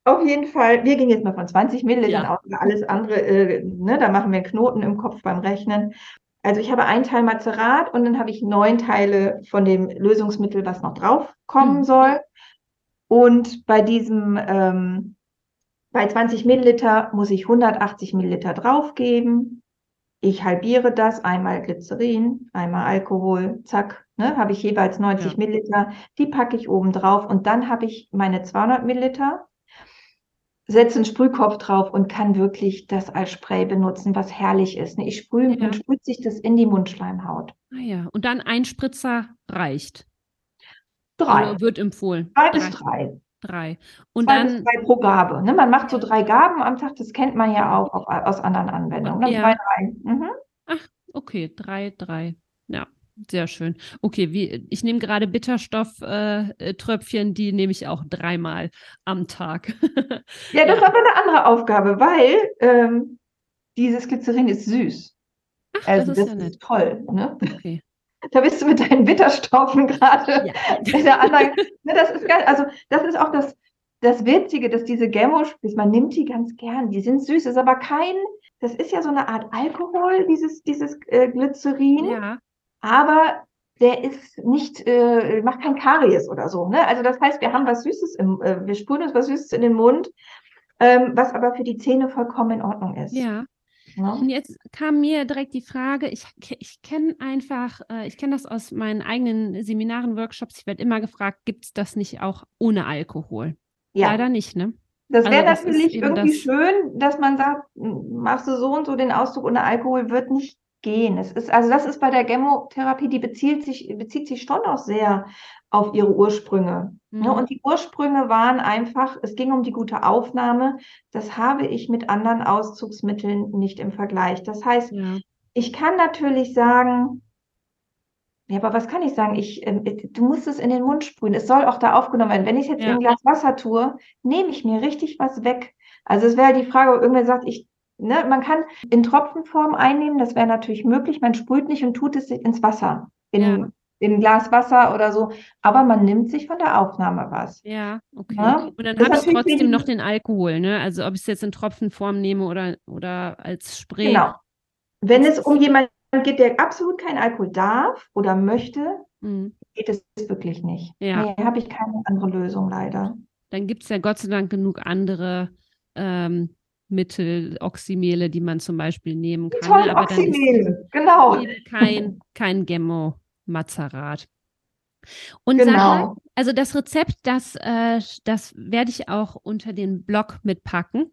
S2: Auf jeden Fall, wir gehen jetzt mal von 20 Millilitern ja. aus, alles andere, äh, ne, da machen wir Knoten im Kopf beim Rechnen. Also ich habe einen Teil Mazerat und dann habe ich neun Teile von dem Lösungsmittel, was noch drauf kommen mhm. soll. Und bei diesem, ähm, bei 20 Milliliter muss ich 180 Milliliter draufgeben. Ich halbiere das, einmal Glycerin, einmal Alkohol, zack, ne, habe ich jeweils 90 ja. Milliliter. Die packe ich oben drauf und dann habe ich meine 200 Milliliter setze einen Sprühkopf drauf und kann wirklich das als Spray benutzen, was herrlich ist. Ich sprühe, ja. man sprüht sich das in die Mundschleimhaut.
S1: Ah ja, und dann ein Spritzer reicht.
S2: Drei.
S1: Oder wird empfohlen.
S2: Drei, drei. bis drei.
S1: Drei.
S2: Und Zwei dann. drei pro Gabe. Ne? Man macht so drei Gaben am Tag, das kennt man ja auch auf, aus anderen Anwendungen. Ne? Ja. Zwei, drei. Mhm.
S1: Ach, okay, drei, drei. Sehr schön. Okay, wie, ich nehme gerade Bitterstofftröpfchen, äh, die nehme ich auch dreimal am Tag.
S2: ja, das ja. ist aber eine andere Aufgabe, weil ähm, dieses Glycerin ist süß.
S1: Ach, also das ist, das ja
S2: ist toll. Ne? Okay. Da bist du mit deinen Bitterstoffen gerade. Ja. ne, das ist also das ist auch das, das Witzige, dass diese Gemmo-Spritz, man nimmt die ganz gern, die sind süß, ist aber kein, das ist ja so eine Art Alkohol, dieses, dieses äh, Glycerin. Ja aber der ist nicht, äh, macht kein Karies oder so. Ne? Also das heißt, wir haben was Süßes im, äh, wir sprühen uns was Süßes in den Mund, ähm, was aber für die Zähne vollkommen in Ordnung ist.
S1: Ja. ja. Und jetzt kam mir direkt die Frage, ich, ich kenne einfach, äh, ich kenne das aus meinen eigenen Seminaren, Workshops, ich werde immer gefragt, gibt es das nicht auch ohne Alkohol? Ja. Leider nicht, ne?
S2: Das wäre also natürlich irgendwie das schön, dass man sagt, machst du so und so den Ausdruck ohne Alkohol, wird nicht gehen. Es ist, also das ist bei der Gemotherapie, die bezieht sich, bezieht sich schon auch sehr auf ihre Ursprünge. Ne? Mhm. Ne? Und die Ursprünge waren einfach, es ging um die gute Aufnahme. Das habe ich mit anderen Auszugsmitteln nicht im Vergleich. Das heißt, ja. ich kann natürlich sagen, ja, aber was kann ich sagen? Ich, äh, du musst es in den Mund sprühen. Es soll auch da aufgenommen werden. Wenn ich jetzt ja. in ein Glas Wasser tue, nehme ich mir richtig was weg. Also es wäre die Frage, ob irgendwer sagt, ich Ne, man kann in Tropfenform einnehmen, das wäre natürlich möglich. Man sprüht nicht und tut es ins Wasser, in, ja. in ein Glas Wasser oder so. Aber man nimmt sich von der Aufnahme was.
S1: Ja, okay. Ja? Und dann habe ich trotzdem noch den Alkohol, ne? Also ob ich es jetzt in Tropfenform nehme oder, oder als Spray. Genau.
S2: Wenn es um jemanden geht, der absolut keinen Alkohol darf oder möchte, mhm. geht es wirklich nicht. Ja. Nee, habe ich keine andere Lösung leider.
S1: Dann gibt es ja Gott sei Dank genug andere ähm, Mittel, Oxymele, die man zum Beispiel nehmen kann.
S2: Toll, aber Oxymele, genau.
S1: Kein, kein Gemmo-Mazerat. Und genau. Sarah, also das Rezept, das, äh, das werde ich auch unter den Blog mitpacken.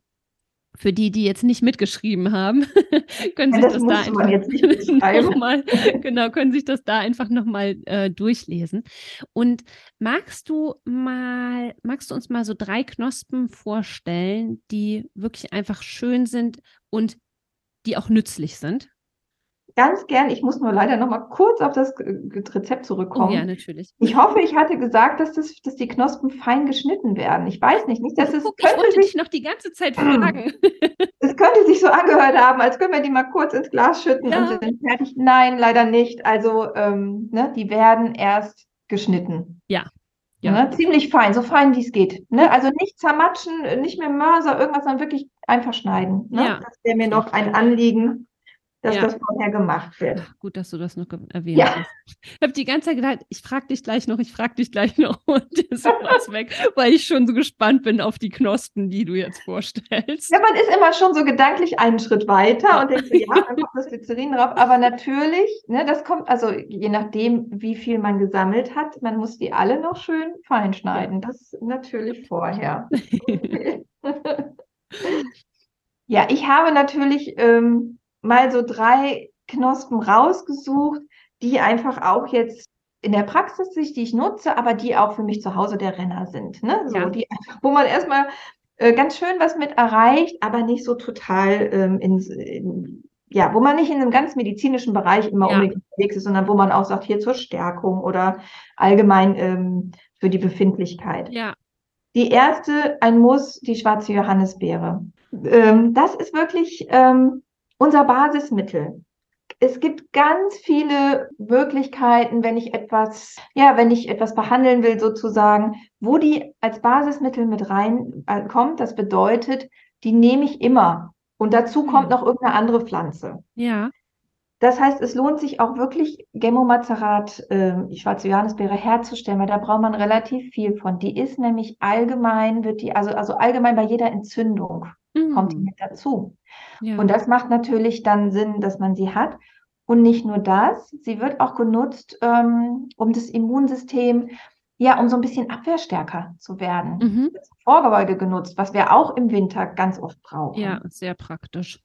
S1: Für die, die jetzt nicht mitgeschrieben haben, können ja, sich das, das da einfach mal, genau, können sich das da einfach nochmal äh, durchlesen. Und magst du mal, magst du uns mal so drei Knospen vorstellen, die wirklich einfach schön sind und die auch nützlich sind?
S2: Ganz gern. Ich muss nur leider noch mal kurz auf das Rezept zurückkommen. Oh,
S1: ja, natürlich.
S2: Ich hoffe, ich hatte gesagt, dass, das, dass die Knospen fein geschnitten werden. Ich weiß nicht, nicht dass es
S1: Guck, könnte ich sich noch die ganze Zeit fragen.
S2: Es könnte sich so angehört haben, als können wir die mal kurz ins Glas schütten ja. und sind fertig. Nein, leider nicht. Also ähm, ne, die werden erst geschnitten.
S1: Ja.
S2: Ja. Ne, ziemlich fein, so fein wie es geht. Ne? Also nicht zermatschen, nicht mehr Mörser, irgendwas, sondern wirklich einfach schneiden. Ne? Ja. Das wäre mir noch ein Anliegen dass ja. das vorher gemacht wird. Ach,
S1: gut, dass du das noch erwähnt ja. hast. Ich habe die ganze Zeit gedacht, ich frage dich gleich noch, ich frage dich gleich noch und ist was weg, weil ich schon so gespannt bin auf die Knospen, die du jetzt vorstellst.
S2: Ja, man ist immer schon so gedanklich einen Schritt weiter ja. und denkt so, ja, dann kommt das Glycerin drauf. Aber natürlich, ne, das kommt, also je nachdem, wie viel man gesammelt hat, man muss die alle noch schön fein schneiden. Das natürlich vorher. ja, ich habe natürlich ähm, mal so drei Knospen rausgesucht, die einfach auch jetzt in der Praxis, die ich nutze, aber die auch für mich zu Hause der Renner sind. Ne? So,
S1: Ja.
S2: die, wo man erstmal äh, ganz schön was mit erreicht, aber nicht so total ähm, in, in, ja, wo man nicht in einem ganz medizinischen Bereich immer
S1: Ja.
S2: unbedingt unterwegs ist, sondern wo man auch sagt, hier zur Stärkung oder allgemein ähm, für die Befindlichkeit.
S1: Ja.
S2: Die erste, ein Muss, die schwarze Johannisbeere. Ähm, das ist wirklich ähm, unser Basismittel. Es gibt ganz viele Möglichkeiten, wenn ich etwas, ja, wenn ich etwas behandeln will, sozusagen, wo die als Basismittel mit reinkommt. Das bedeutet, die nehme ich immer. Und dazu kommt
S1: Mhm.
S2: noch irgendeine andere Pflanze.
S1: Ja.
S2: Das heißt, es lohnt sich auch wirklich, Gemmomazerat, ähm, die schwarze Johannisbeere herzustellen, weil da braucht man relativ viel von. Die ist nämlich allgemein, wird die, also, also allgemein bei jeder Entzündung kommt die
S1: Mhm.
S2: mit dazu.
S1: Ja.
S2: Und das macht natürlich dann Sinn, dass man sie hat. Und nicht nur das, sie wird auch genutzt, ähm, um das Immunsystem, ja, um so ein bisschen abwehrstärker zu werden.
S1: Mhm.
S2: Als Vorgebeuge genutzt, was wir auch im Winter ganz oft brauchen.
S1: Ja, sehr praktisch.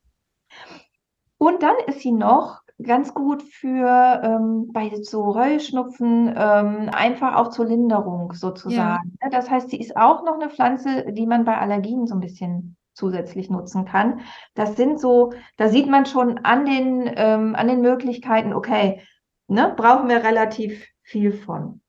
S2: Und dann ist sie noch ganz gut für ähm, bei so Heuschnupfen, ähm, einfach auch zur Linderung sozusagen. Ne? Das heißt, sie ist auch noch eine Pflanze, die man bei Allergien so ein bisschen zusätzlich nutzen kann. Das sind so, da sieht man schon an den, ähm, an den Möglichkeiten, okay, ne, brauchen wir relativ viel von.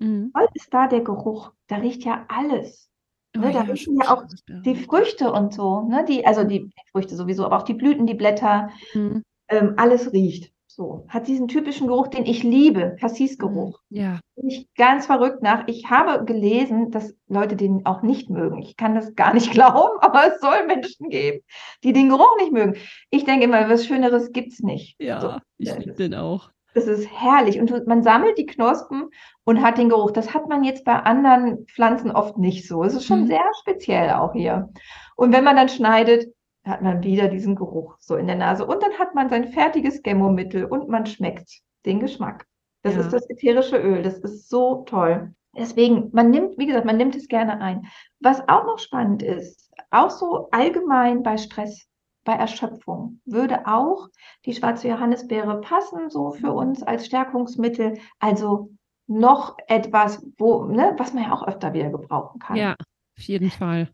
S1: Mhm.
S2: Toll ist da der Geruch. Da riecht ja alles.
S1: Oh
S2: Ne, da
S1: ja,
S2: riechen ja auch. Die Früchte und so, ne, die, also die Früchte sowieso, aber auch die Blüten, die Blätter,
S1: Mhm.
S2: ähm, alles riecht. So, hat diesen typischen Geruch, den ich liebe, Cassis-Geruch.
S1: Ja.
S2: Bin ich ganz verrückt nach. Ich habe gelesen, dass Leute den auch nicht mögen. Ich kann das gar nicht glauben, aber es soll Menschen geben, die den Geruch nicht mögen. Ich denke immer, was Schöneres gibt's nicht.
S1: Ja,
S2: So,
S1: ich
S2: das
S1: liebe den auch.
S2: Das ist herrlich. Und man sammelt die Knospen und hat den Geruch. Das hat man jetzt bei anderen Pflanzen oft nicht so. Es ist schon
S1: Mhm.
S2: sehr speziell auch hier. Und wenn man dann schneidet, hat man wieder diesen Geruch so in der Nase. Und dann hat man sein fertiges Gemmomittel und man schmeckt den Geschmack. Das
S1: Ja.
S2: ist das ätherische Öl. Das ist so toll. Deswegen, man nimmt, wie gesagt, man nimmt es gerne ein. Was auch noch spannend ist, auch so allgemein bei Stress, bei Erschöpfung, würde auch die schwarze Johannisbeere passen, so für uns als Stärkungsmittel. Also noch etwas, wo, ne, was man ja auch öfter wieder gebrauchen kann.
S1: Ja, auf jeden Fall.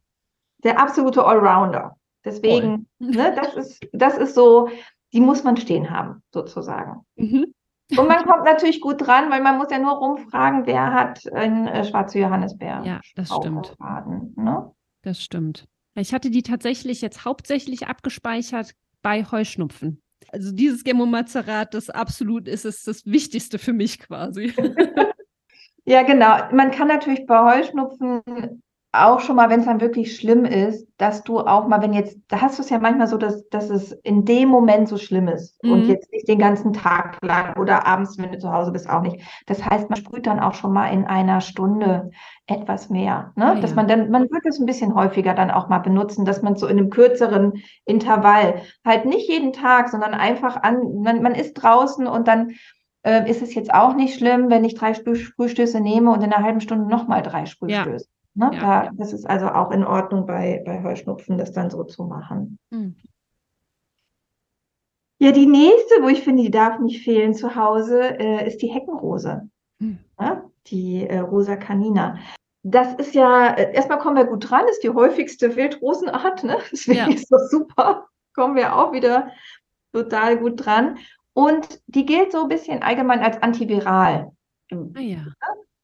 S2: Der absolute Allrounder. Deswegen, ne, das ist, das ist so, die muss man stehen haben, sozusagen.
S1: Mhm.
S2: Und man kommt natürlich gut dran, weil man muss ja nur rumfragen, wer hat eine äh, schwarze Johannisbeere.
S1: Ja, das stimmt.
S2: Baden, ne?
S1: Das stimmt. Ich hatte die tatsächlich jetzt hauptsächlich abgespeichert bei Heuschnupfen. Also dieses Gemmomazerat, das absolut ist es das Wichtigste für mich quasi.
S2: Ja, genau. Man kann natürlich bei Heuschnupfen auch schon mal, wenn es dann wirklich schlimm ist, dass du auch mal, wenn jetzt, da hast du es ja manchmal so, dass, dass es in dem Moment so schlimm ist und
S1: Mhm.
S2: jetzt nicht den ganzen Tag lang oder abends, wenn du zu Hause bist, auch nicht. Das heißt, man sprüht dann auch schon mal in einer Stunde etwas mehr, ne?
S1: Ah,
S2: Dass
S1: ja.
S2: man dann, man wird es ein bisschen häufiger dann auch mal benutzen, dass man so in einem kürzeren Intervall, halt nicht jeden Tag, sondern einfach an, man, man ist draußen und dann äh, ist es jetzt auch nicht schlimm, wenn ich drei Sprüh Sprühstöße nehme und in einer halben Stunde nochmal drei Sprühstöße. Ne?
S1: Ja,
S2: Da,
S1: ja.
S2: das ist also auch in Ordnung bei, bei Heuschnupfen, das dann so zu machen.
S1: Mhm.
S2: Ja, die nächste, wo ich finde, die darf nicht fehlen zu Hause, äh, ist die Heckenrose.
S1: Mhm.
S2: Ja? Die äh, Rosa canina. Das ist ja, äh, erstmal kommen wir gut dran, ist die häufigste Wildrosenart, ne? Deswegen
S1: Ja.
S2: ist das super. Kommen wir auch wieder total gut dran. Und die gilt so ein bisschen allgemein als antiviral.
S1: Ah ja.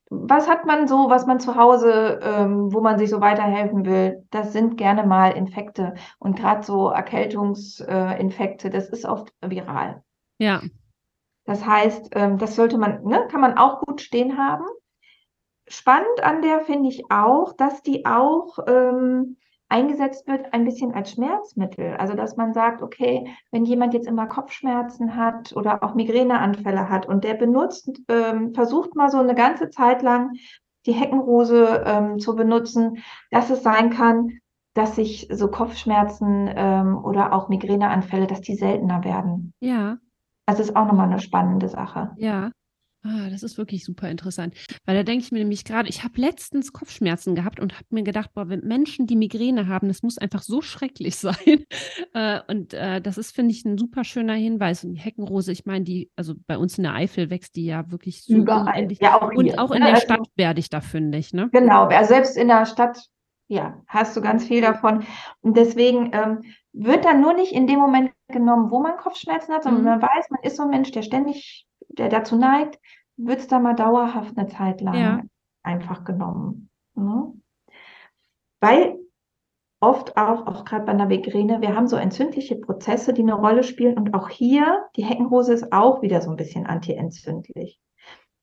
S2: Was hat man so, was man zu Hause, ähm, wo man sich so weiterhelfen will? Das sind gerne mal Infekte. Und gerade so Erkältungsinfekte, das ist oft viral.
S1: Ja.
S2: Das heißt, ähm, das sollte man, ne, kann man auch gut stehen haben. Spannend an der finde ich auch, dass die auch ähm, eingesetzt wird ein bisschen als Schmerzmittel. Also dass man sagt, okay, wenn jemand jetzt immer Kopfschmerzen hat oder auch Migräneanfälle hat und der benutzt, ähm, versucht mal so eine ganze Zeit lang die Heckenrose ähm, zu benutzen, dass es sein kann, dass sich so Kopfschmerzen ähm, oder auch Migräneanfälle, dass die seltener werden.
S1: Ja.
S2: Das ist auch nochmal eine spannende Sache.
S1: Ja. Ah, das ist wirklich super interessant. Weil da denke ich mir nämlich gerade, ich habe letztens Kopfschmerzen gehabt und habe mir gedacht, boah, wenn Menschen, die Migräne haben, das muss einfach so schrecklich sein. Äh, und äh, das ist, finde ich, ein super schöner Hinweis. Und die Heckenrose, ich meine, die, also bei uns in der Eifel wächst die ja wirklich so
S2: Überall. Ja,
S1: auch und auch in ne? der also Stadt werde ich da fündig, ne?
S2: Genau, also selbst in der Stadt, ja, hast du ganz viel davon. Und deswegen ähm, wird dann nur nicht in dem Moment genommen, wo man Kopfschmerzen hat, sondern mhm. man weiß, man ist so ein Mensch, der ständig, der dazu neigt, wird es da mal dauerhaft eine Zeit lang ja. einfach genommen. Ne? Weil oft auch, auch gerade bei einer Migräne, wir haben so entzündliche Prozesse, die eine Rolle spielen. Und auch hier, die Heckenrose ist auch wieder so ein bisschen antientzündlich.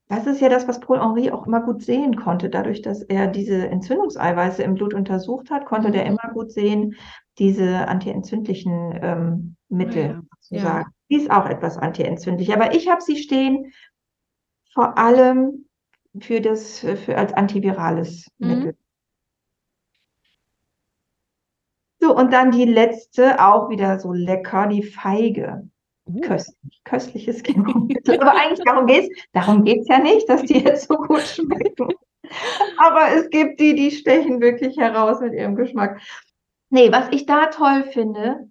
S2: Das ist ja das, was Paul Henri auch immer gut sehen konnte. Dadurch, dass er diese Entzündungseiweiße im Blut untersucht hat, konnte mhm. der immer gut sehen, diese antientzündlichen ähm, Mittel ja, sozusagen. Ja. Die ist auch etwas antientzündlich. Aber ich habe sie stehen vor allem für das, für als antivirales mhm. Mittel. So, und dann die letzte, auch wieder so lecker, die Feige. Uh. Köstlich, köstliches Genussmittel. Aber eigentlich darum geht es darum geht's ja nicht, dass die jetzt so gut schmecken. Aber es gibt die, die stechen wirklich heraus mit ihrem Geschmack. Nee, was ich da toll finde,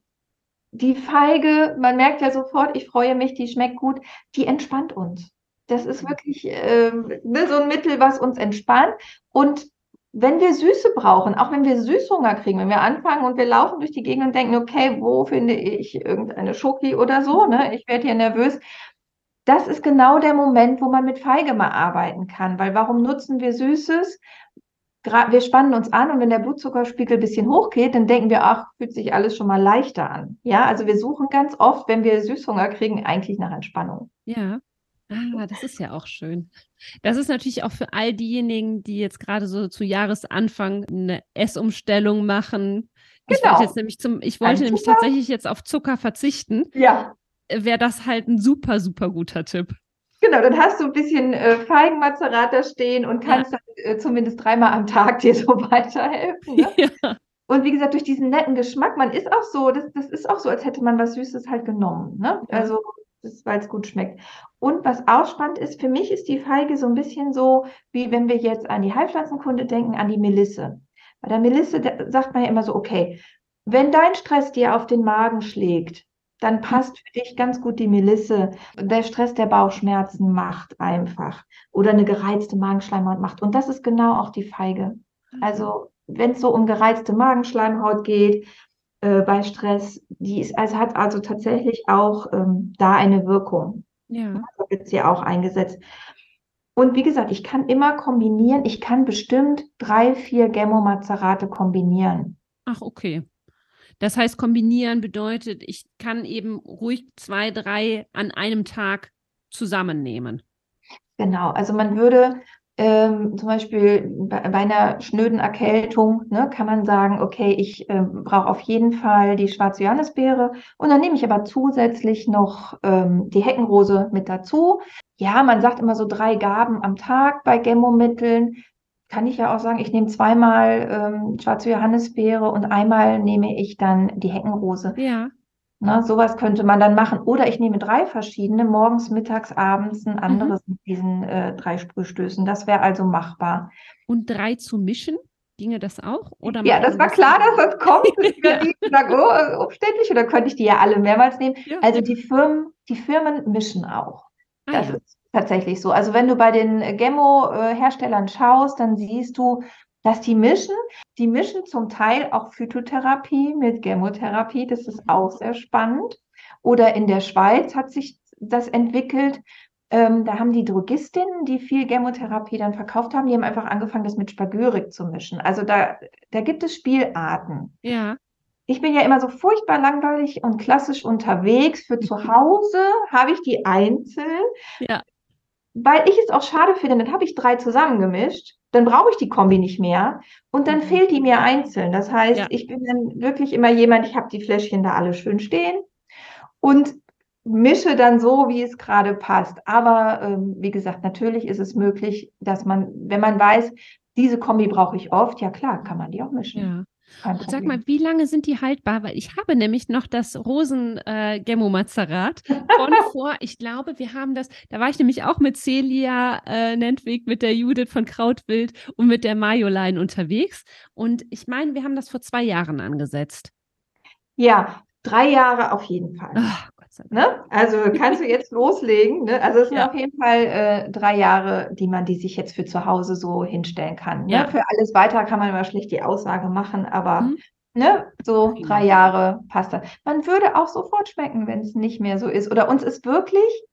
S2: die Feige, man merkt ja sofort, ich freue mich, die schmeckt gut, die entspannt uns. Das ist wirklich äh, ne, so ein Mittel, was uns entspannt. Und wenn wir Süße brauchen, auch wenn wir Süßhunger kriegen, wenn wir anfangen und wir laufen durch die Gegend und denken, okay, wo finde ich irgendeine Schoki oder so, ne? Ich werde hier nervös. Das ist genau der Moment, wo man mit Feige mal arbeiten kann, weil warum nutzen wir Süßes? Wir spannen uns an und wenn der Blutzuckerspiegel ein bisschen hochgeht, dann denken wir, ach, fühlt sich alles schon mal leichter an. Ja, also wir suchen ganz oft, wenn wir Süßhunger kriegen, eigentlich nach Entspannung.
S1: Ja. Ah, das ist ja auch schön. Das ist natürlich auch für all diejenigen, die jetzt gerade so zu Jahresanfang eine Essumstellung machen. Genau. Ich wollte jetzt nämlich zum, ich wollte nämlich tatsächlich jetzt auf Zucker verzichten.
S2: Ja.
S1: Wäre das halt ein super, super guter Tipp.
S2: Genau, dann hast du ein bisschen äh, Feigenmazerat da stehen und kannst ja. dann, äh, zumindest dreimal am Tag dir so weiterhelfen. Ne? Ja. Und wie gesagt, durch diesen netten Geschmack, man ist auch so, das, das ist auch so, als hätte man was Süßes halt genommen. Ne? Ja. Also weil es gut schmeckt. Und was auch spannend ist, für mich ist die Feige so ein bisschen so, wie wenn wir jetzt an die Heilpflanzenkunde denken, an die Melisse. Bei der Melisse da sagt man ja immer so, okay, wenn dein Stress dir auf den Magen schlägt, dann passt für dich ganz gut die Melisse. Der Stress der Bauchschmerzen macht einfach. Oder eine gereizte Magenschleimhaut macht. Und das ist genau auch die Feige. Also, wenn es so um gereizte Magenschleimhaut geht, äh, bei Stress, die ist, also hat also tatsächlich auch ähm, da eine Wirkung. Ja. Da wird sie auch eingesetzt. Und wie gesagt, ich kann immer kombinieren. Ich kann bestimmt drei, vier Gemmo-Mazerate kombinieren.
S1: Ach, okay. Das heißt, kombinieren bedeutet, ich kann eben ruhig zwei, drei an einem Tag zusammennehmen.
S2: Genau, also man würde ähm, zum Beispiel bei, bei, einer schnöden Erkältung ne, kann man sagen, okay, ich ähm, brauche auf jeden Fall die schwarze Johannisbeere und dann nehme ich aber zusätzlich noch ähm, die Heckenrose mit dazu. Ja, man sagt immer so drei Gaben am Tag bei Gemmomitteln. Kann ich ja auch sagen, ich nehme zweimal ähm, schwarze Johannisbeere und einmal nehme ich dann die Heckenrose.
S1: Ja.
S2: Na, sowas könnte man dann machen. Oder ich nehme drei verschiedene, morgens, mittags, abends, ein mhm. anderes mhm. mit diesen äh, drei Sprühstößen. Das wäre also machbar.
S1: Und drei zu mischen? Ginge das auch? Oder
S2: ja, das war das klar, dass das kommt. ja. die sagen, oh, umständlich, oder könnte ich die ja alle mehrmals nehmen? Ja. Also die Firmen, die Firmen mischen auch. Ah, das ja. ist tatsächlich so. Also wenn du bei den Gemmo-Herstellern schaust, dann siehst du, dass die mischen. Die mischen zum Teil auch Phytotherapie mit Chemotherapie. Das ist auch sehr spannend. Oder in der Schweiz hat sich das entwickelt. Ähm, da haben die Drogistinnen, die viel Chemotherapie dann verkauft haben, die haben einfach angefangen, das mit Spagyrik zu mischen. Also da, da gibt es Spielarten.
S1: Ja.
S2: Ich bin ja immer so furchtbar langweilig und klassisch unterwegs. Für zu Hause habe ich die einzeln.
S1: Ja.
S2: Weil ich es auch schade finde, dann habe ich drei zusammengemischt dann brauche ich die Kombi nicht mehr und dann mhm. fehlt die mir einzeln. Das heißt, ja. ich bin dann wirklich immer jemand, ich habe die Fläschchen da alle schön stehen und mische dann so, wie es gerade passt. Aber ähm, wie gesagt, natürlich ist es möglich, dass man, wenn man weiß, diese Kombi brauche ich oft, ja klar, kann man die auch mischen.
S1: Ja. Sag mal, wie lange sind die haltbar? Weil ich habe nämlich noch das Rosen-Gemmo-Mazerat äh, von vor, ich glaube, wir haben das, da war ich nämlich auch mit Celia äh, Nentwig, mit der Judith von Krautwild und mit der Majolein unterwegs. Und ich meine, wir haben das vor zwei Jahren angesetzt.
S2: Ja, drei Jahre auf jeden Fall. Ach, Ne? Also kannst du jetzt loslegen. Ne? Also es sind ja. auf jeden Fall äh, drei Jahre, die man die sich jetzt für zu Hause so hinstellen kann. Ne? Ja. Für alles weiter kann man immer schlecht die Aussage machen, aber mhm. ne, so genau. drei Jahre passt das. Man würde auch sofort schmecken, wenn es nicht mehr so ist. Oder uns ist wirklich,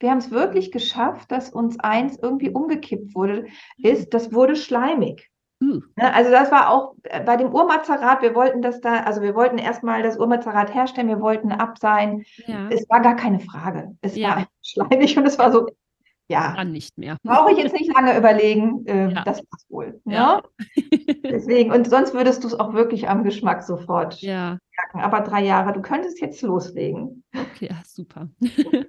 S2: wir haben es wirklich geschafft, dass uns eins irgendwie umgekippt wurde, ist, das wurde schleimig. Uh. Also das war auch äh, bei dem Urmazerat, wir wollten das da, also wir wollten erstmal das Urmazerat herstellen, wir wollten ab sein. Ja. Es war gar keine Frage. Es ja. war schleimig und es war so, ja.
S1: Dann nicht mehr.
S2: Brauche ich jetzt nicht lange überlegen, äh, ja. das war's wohl. Ja. Ne? Deswegen, und sonst würdest du es auch wirklich am Geschmack sofort
S1: ja.
S2: merken. Aber drei Jahre, du könntest jetzt loslegen.
S1: Okay, super.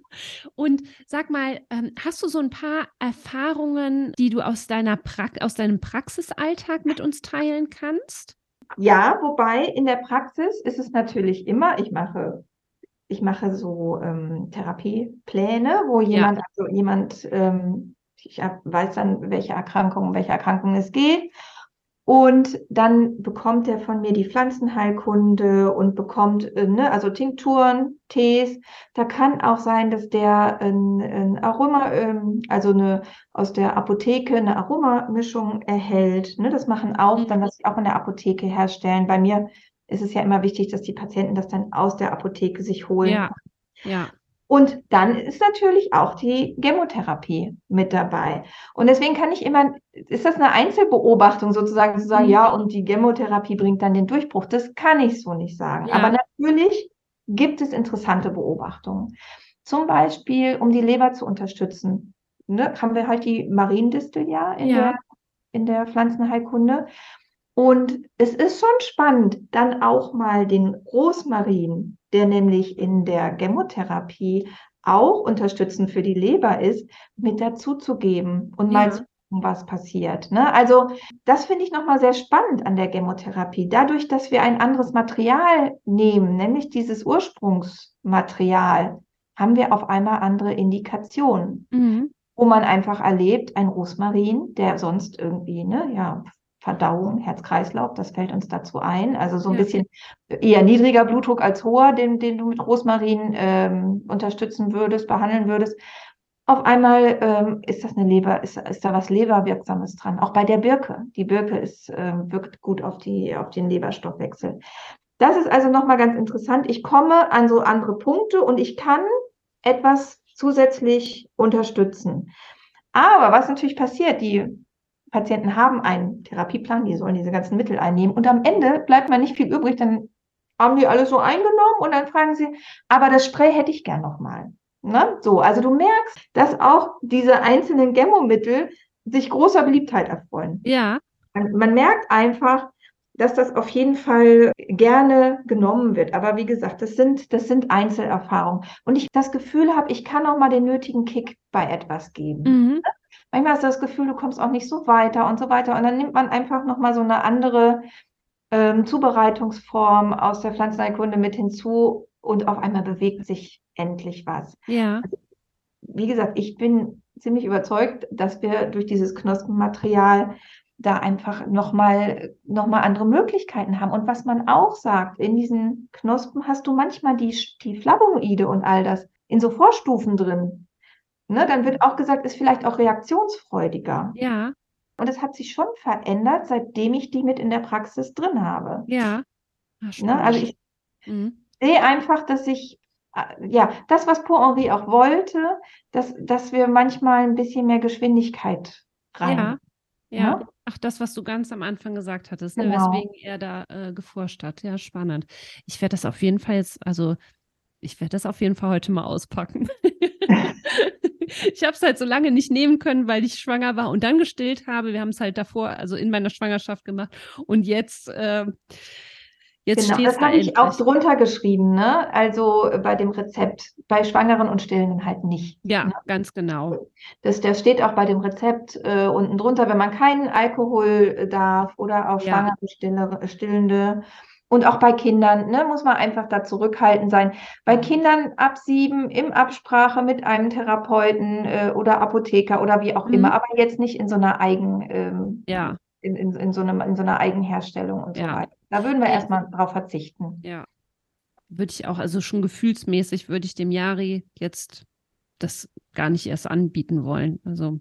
S1: und sag mal, ähm, hast du so ein paar Erfahrungen, die du aus deiner pra aus deinem Praxisalltag mit uns teilen kannst?
S2: Ja, wobei in der Praxis ist es natürlich immer, ich mache ich mache so ähm, Therapiepläne, wo jemand, ja. also jemand, ähm, ich weiß dann, welche Erkrankung, um welche Erkrankung es geht. Und dann bekommt er von mir die Pflanzenheilkunde und bekommt, äh, ne, also Tinkturen, Tees. Da kann auch sein, dass der ein, ein Aroma, ähm, also eine aus der Apotheke eine Aromamischung erhält. Ne, das machen auch, mhm. dann das auch in der Apotheke herstellen. Bei mir ist es ja immer wichtig, dass die Patienten das dann aus der Apotheke sich holen.
S1: Ja. ja.
S2: Und dann ist natürlich auch die Chemotherapie mit dabei. Und deswegen kann ich immer, ist das eine Einzelbeobachtung sozusagen, zu sagen, mhm. ja, und die Chemotherapie bringt dann den Durchbruch. Das kann ich so nicht sagen. Ja. Aber natürlich gibt es interessante Beobachtungen. Zum Beispiel, um die Leber zu unterstützen, ne, haben wir halt die Mariendistel ja in, ja. Der, in der Pflanzenheilkunde. Und es ist schon spannend, dann auch mal den Rosmarin, der nämlich in der Chemotherapie auch unterstützend für die Leber ist, mit dazu zu geben und ja. mal zu gucken, was passiert. Ne? Also das finde ich nochmal sehr spannend an der Chemotherapie. Dadurch, dass wir ein anderes Material nehmen, nämlich dieses Ursprungsmaterial, haben wir auf einmal andere Indikationen. Mhm wo man einfach erlebt, ein Rosmarin, der sonst irgendwie, ne, ja, Verdauung, Herz-Kreislauf, das fällt uns dazu ein. Also so ein ja. bisschen eher niedriger Blutdruck als hoher, den, den du mit Rosmarin ähm, unterstützen würdest, behandeln würdest. Auf einmal ähm, ist das eine Leber, ist, ist da was Leberwirksames dran. Auch bei der Birke. Die Birke ist, äh, wirkt gut auf, die, auf den Leberstoffwechsel. Das ist also nochmal ganz interessant. Ich komme an so andere Punkte und ich kann etwas zusätzlich unterstützen. Aber was natürlich passiert, die Patienten haben einen Therapieplan, die sollen diese ganzen Mittel einnehmen und am Ende bleibt man nicht viel übrig, dann haben die alles so eingenommen und dann fragen sie, aber das Spray hätte ich gern nochmal. Ne? So, also du merkst, dass auch diese einzelnen Gemmomittel sich großer Beliebtheit erfreuen.
S1: Ja.
S2: Man, man merkt einfach, dass das auf jeden Fall gerne genommen wird. Aber wie gesagt, das sind, das sind Einzelerfahrungen. Und ich das Gefühl habe, ich kann auch mal den nötigen Kick bei etwas geben. Mhm manchmal hast du das Gefühl, du kommst auch nicht so weiter und so weiter. Und dann nimmt man einfach nochmal so eine andere ähm, Zubereitungsform aus der Pflanzenheilkunde mit hinzu und auf einmal bewegt sich endlich was.
S1: Ja.
S2: Also, wie gesagt, ich bin ziemlich überzeugt, dass wir durch dieses Knospenmaterial da einfach nochmal noch mal andere Möglichkeiten haben. Und was man auch sagt, in diesen Knospen hast du manchmal die, die Flavonoide und all das in so Vorstufen drin. Ne, dann wird auch gesagt, ist vielleicht auch reaktionsfreudiger.
S1: Ja.
S2: Und es hat sich schon verändert, seitdem ich die mit in der Praxis drin habe.
S1: Ja.
S2: Ach, ne, also ich mhm. sehe einfach, dass ich, äh, ja, das, was Pour Henri auch wollte, dass, dass wir manchmal ein bisschen mehr Geschwindigkeit rein.
S1: Ja. Ja. Ne? Ach, das, was du ganz am Anfang gesagt hattest, ne? genau. weswegen er da äh, geforscht hat. Ja, spannend. Ich werde das auf jeden Fall jetzt, also ich werde das auf jeden Fall heute mal auspacken. ich habe es halt so lange nicht nehmen können, weil ich schwanger war und dann gestillt habe. Wir haben es halt davor, also in meiner Schwangerschaft gemacht. Und jetzt, äh,
S2: Jetzt genau, das habe ich auch drunter geschrieben, ne? Also bei dem Rezept, bei Schwangeren und Stillenden halt nicht.
S1: Ja,
S2: ne?
S1: ganz genau.
S2: Das, das steht auch bei dem Rezept äh, unten drunter, wenn man keinen Alkohol äh, darf oder auch Schwangere, ja. Stillende. Und auch bei Kindern ne, muss man einfach da zurückhaltend sein. Bei Kindern ab sieben im Absprache mit einem Therapeuten äh, oder Apotheker oder wie auch mhm. immer, aber jetzt nicht in so einer Eigen, ähm, ja. in, in, in, so einem, in so einer Eigenherstellung und ja. so weiter. Da würden wir erstmal drauf verzichten.
S1: Ja. Würde ich auch, also schon gefühlsmäßig würde ich dem Jari jetzt das gar nicht erst anbieten wollen. Also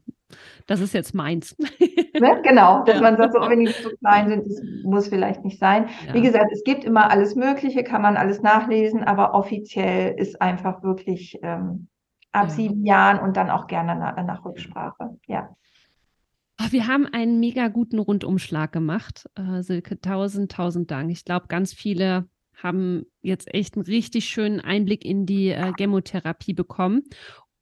S1: das ist jetzt meins.
S2: Ne? Genau, dass ja. man sagt, so, wenn die zu klein sind, das muss vielleicht nicht sein. Ja. Wie gesagt, es gibt immer alles Mögliche, kann man alles nachlesen, aber offiziell ist einfach wirklich ähm, ab ja. sieben Jahren und dann auch gerne nach, nach Rücksprache. Ja.
S1: Oh, wir haben einen mega guten Rundumschlag gemacht. Äh, Silke, tausend, tausend Dank. Ich glaube, ganz viele haben jetzt echt einen richtig schönen Einblick in die äh, Chemotherapie bekommen.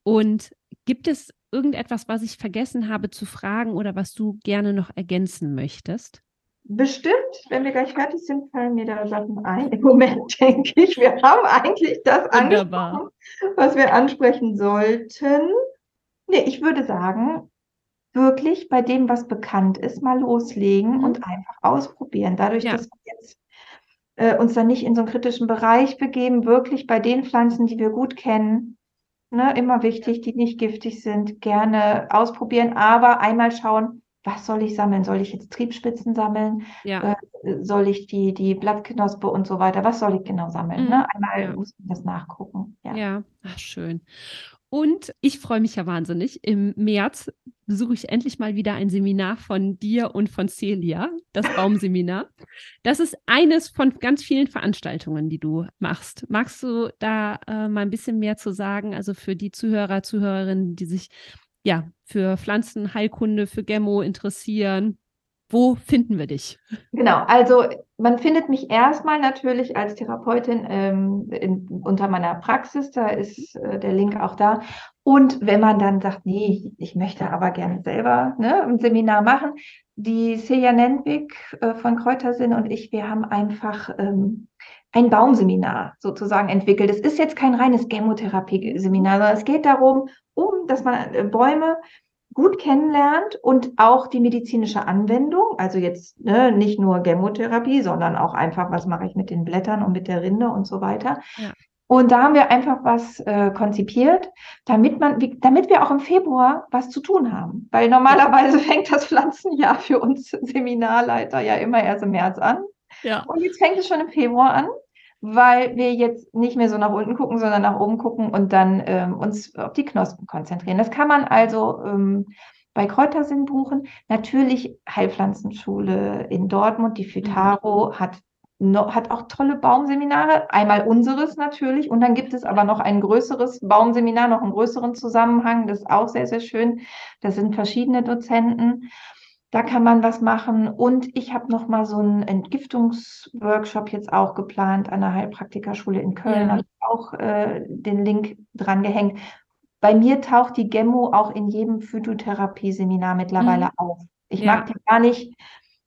S1: Und gibt es irgendetwas, was ich vergessen habe zu fragen oder was du gerne noch ergänzen möchtest?
S2: Bestimmt, wenn wir gleich fertig sind, fallen mir da Sachen ein. Im Moment denke ich, wir haben eigentlich das Wunderbar. angesprochen, was wir ansprechen sollten. Nee, ich würde sagen, wirklich bei dem, was bekannt ist, mal loslegen mhm. und einfach ausprobieren. Dadurch, ja. dass wir jetzt äh, uns dann nicht in so einen kritischen Bereich begeben, wirklich bei den Pflanzen, die wir gut kennen, ne, immer wichtig, die nicht giftig sind, gerne ausprobieren, aber einmal schauen, was soll ich sammeln? Soll ich jetzt Triebspitzen sammeln? Ja. Äh, soll ich die, die Blattknospe und so weiter? Was soll ich genau sammeln? Mhm. Ne? Einmal ja. muss man das nachgucken.
S1: Ja, ja. Ach, schön. Und ich freue mich ja wahnsinnig. Im März besuche ich endlich mal wieder ein Seminar von dir und von Celia, das Baumseminar. Das ist eines von ganz vielen Veranstaltungen, die du machst. Magst du da äh, mal ein bisschen mehr zu sagen? Also für die Zuhörer, Zuhörerinnen, die sich ja für Pflanzenheilkunde, für Gemmo interessieren. Wo finden wir dich?
S2: Genau, also man findet mich erstmal natürlich als Therapeutin ähm, in, unter meiner Praxis, da ist äh, der Link auch da. Und wenn man dann sagt, nee, ich möchte aber gerne selber ne, ein Seminar machen, die Celia Nentwig äh, von Kräutersinn und ich, wir haben einfach ähm, ein Baumseminar sozusagen entwickelt. Es ist jetzt kein reines Chemotherapie-Seminar, sondern es geht darum, um, dass man äh, Bäume gut kennenlernt und auch die medizinische Anwendung, also jetzt ne, nicht nur Chemotherapie, sondern auch einfach, was mache ich mit den Blättern und mit der Rinde und so weiter. Ja. Und da haben wir einfach was äh, konzipiert, damit man, wie, damit wir auch im Februar was zu tun haben. Weil normalerweise fängt das Pflanzenjahr für uns Seminarleiter ja immer erst im März an. Ja. Und jetzt fängt es schon im Februar an weil wir jetzt nicht mehr so nach unten gucken, sondern nach oben gucken und dann ähm, uns auf die Knospen konzentrieren. Das kann man also ähm, bei Kräutersinn buchen. Natürlich Heilpflanzenschule in Dortmund, die mhm. hat no, hat auch tolle Baumseminare. Einmal unseres natürlich und dann gibt es aber noch ein größeres Baumseminar, noch einen größeren Zusammenhang. Das ist auch sehr, sehr schön. Das sind verschiedene Dozenten. Da kann man was machen. Und ich habe noch mal so einen Entgiftungsworkshop jetzt auch geplant an der Heilpraktikerschule in Köln. Ja. Habe ich auch äh, den Link dran gehängt. Bei mir taucht die Gemmo auch in jedem Phytotherapie-Seminar mittlerweile mhm. auf. Ich ja. mag die gar nicht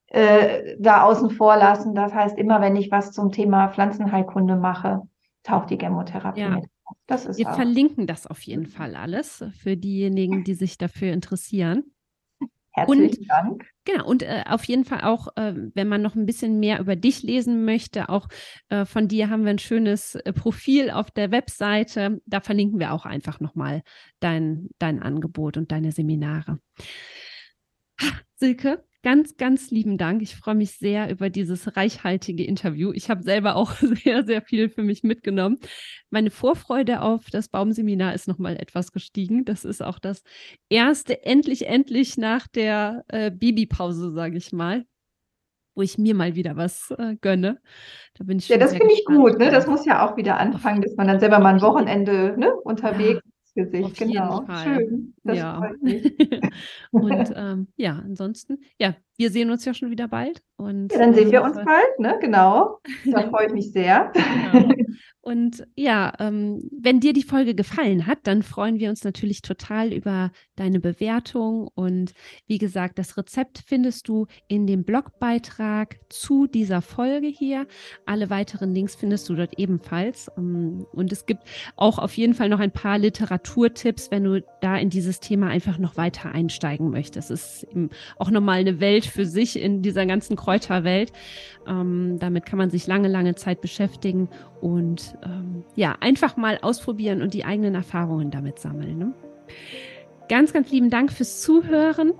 S2: äh, da außen vor lassen. Das heißt, immer wenn ich was zum Thema Pflanzenheilkunde mache, taucht die Gemotherapie ja. mit.
S1: Das ist Wir auch. verlinken das auf jeden Fall alles für diejenigen, die sich dafür interessieren.
S2: Herzlichen und, Dank.
S1: Genau, und äh, auf jeden Fall auch, äh, wenn man noch ein bisschen mehr über dich lesen möchte, auch äh, von dir haben wir ein schönes äh, Profil auf der Webseite. Da verlinken wir auch einfach nochmal dein, dein Angebot und deine Seminare. Silke, ganz, ganz lieben Dank. Ich freue mich sehr über dieses reichhaltige Interview. Ich habe selber auch sehr, sehr viel für mich mitgenommen. Meine Vorfreude auf das Baumseminar ist nochmal etwas gestiegen. Das ist auch das erste, endlich, endlich nach der äh, Babypause, sage ich mal wo ich mir mal wieder was äh, gönne.
S2: Da bin ich ja, das finde ich gut. Ne? Das muss ja auch wieder anfangen, dass man dann selber mal ein Wochenende ne, unterwegs Gesicht, Auf genau. Schön.
S1: Das ja. und ähm, ja, ansonsten, ja, wir sehen uns ja schon wieder bald. Und
S2: ja, dann sehen wir uns bald, ne? Genau. Da freue ich mich sehr. Genau.
S1: Und ja, ähm, wenn dir die Folge gefallen hat, dann freuen wir uns natürlich total über deine Bewertung. Und wie gesagt, das Rezept findest du in dem Blogbeitrag zu dieser Folge hier. Alle weiteren Links findest du dort ebenfalls. Ähm, und es gibt auch auf jeden Fall noch ein paar Literaturtipps, wenn du da in dieses Thema einfach noch weiter einsteigen möchtest. Es ist eben auch nochmal eine Welt für sich in dieser ganzen Kräuterwelt. Ähm, damit kann man sich lange, lange Zeit beschäftigen und ähm, ja, einfach mal ausprobieren und die eigenen Erfahrungen damit sammeln. Ne? Ganz, ganz lieben Dank fürs Zuhören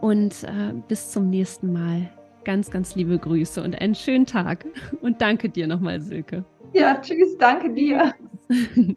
S1: und äh, bis zum nächsten Mal. Ganz, ganz liebe Grüße und einen schönen Tag. Und danke dir nochmal, Silke.
S2: Ja, tschüss, danke dir.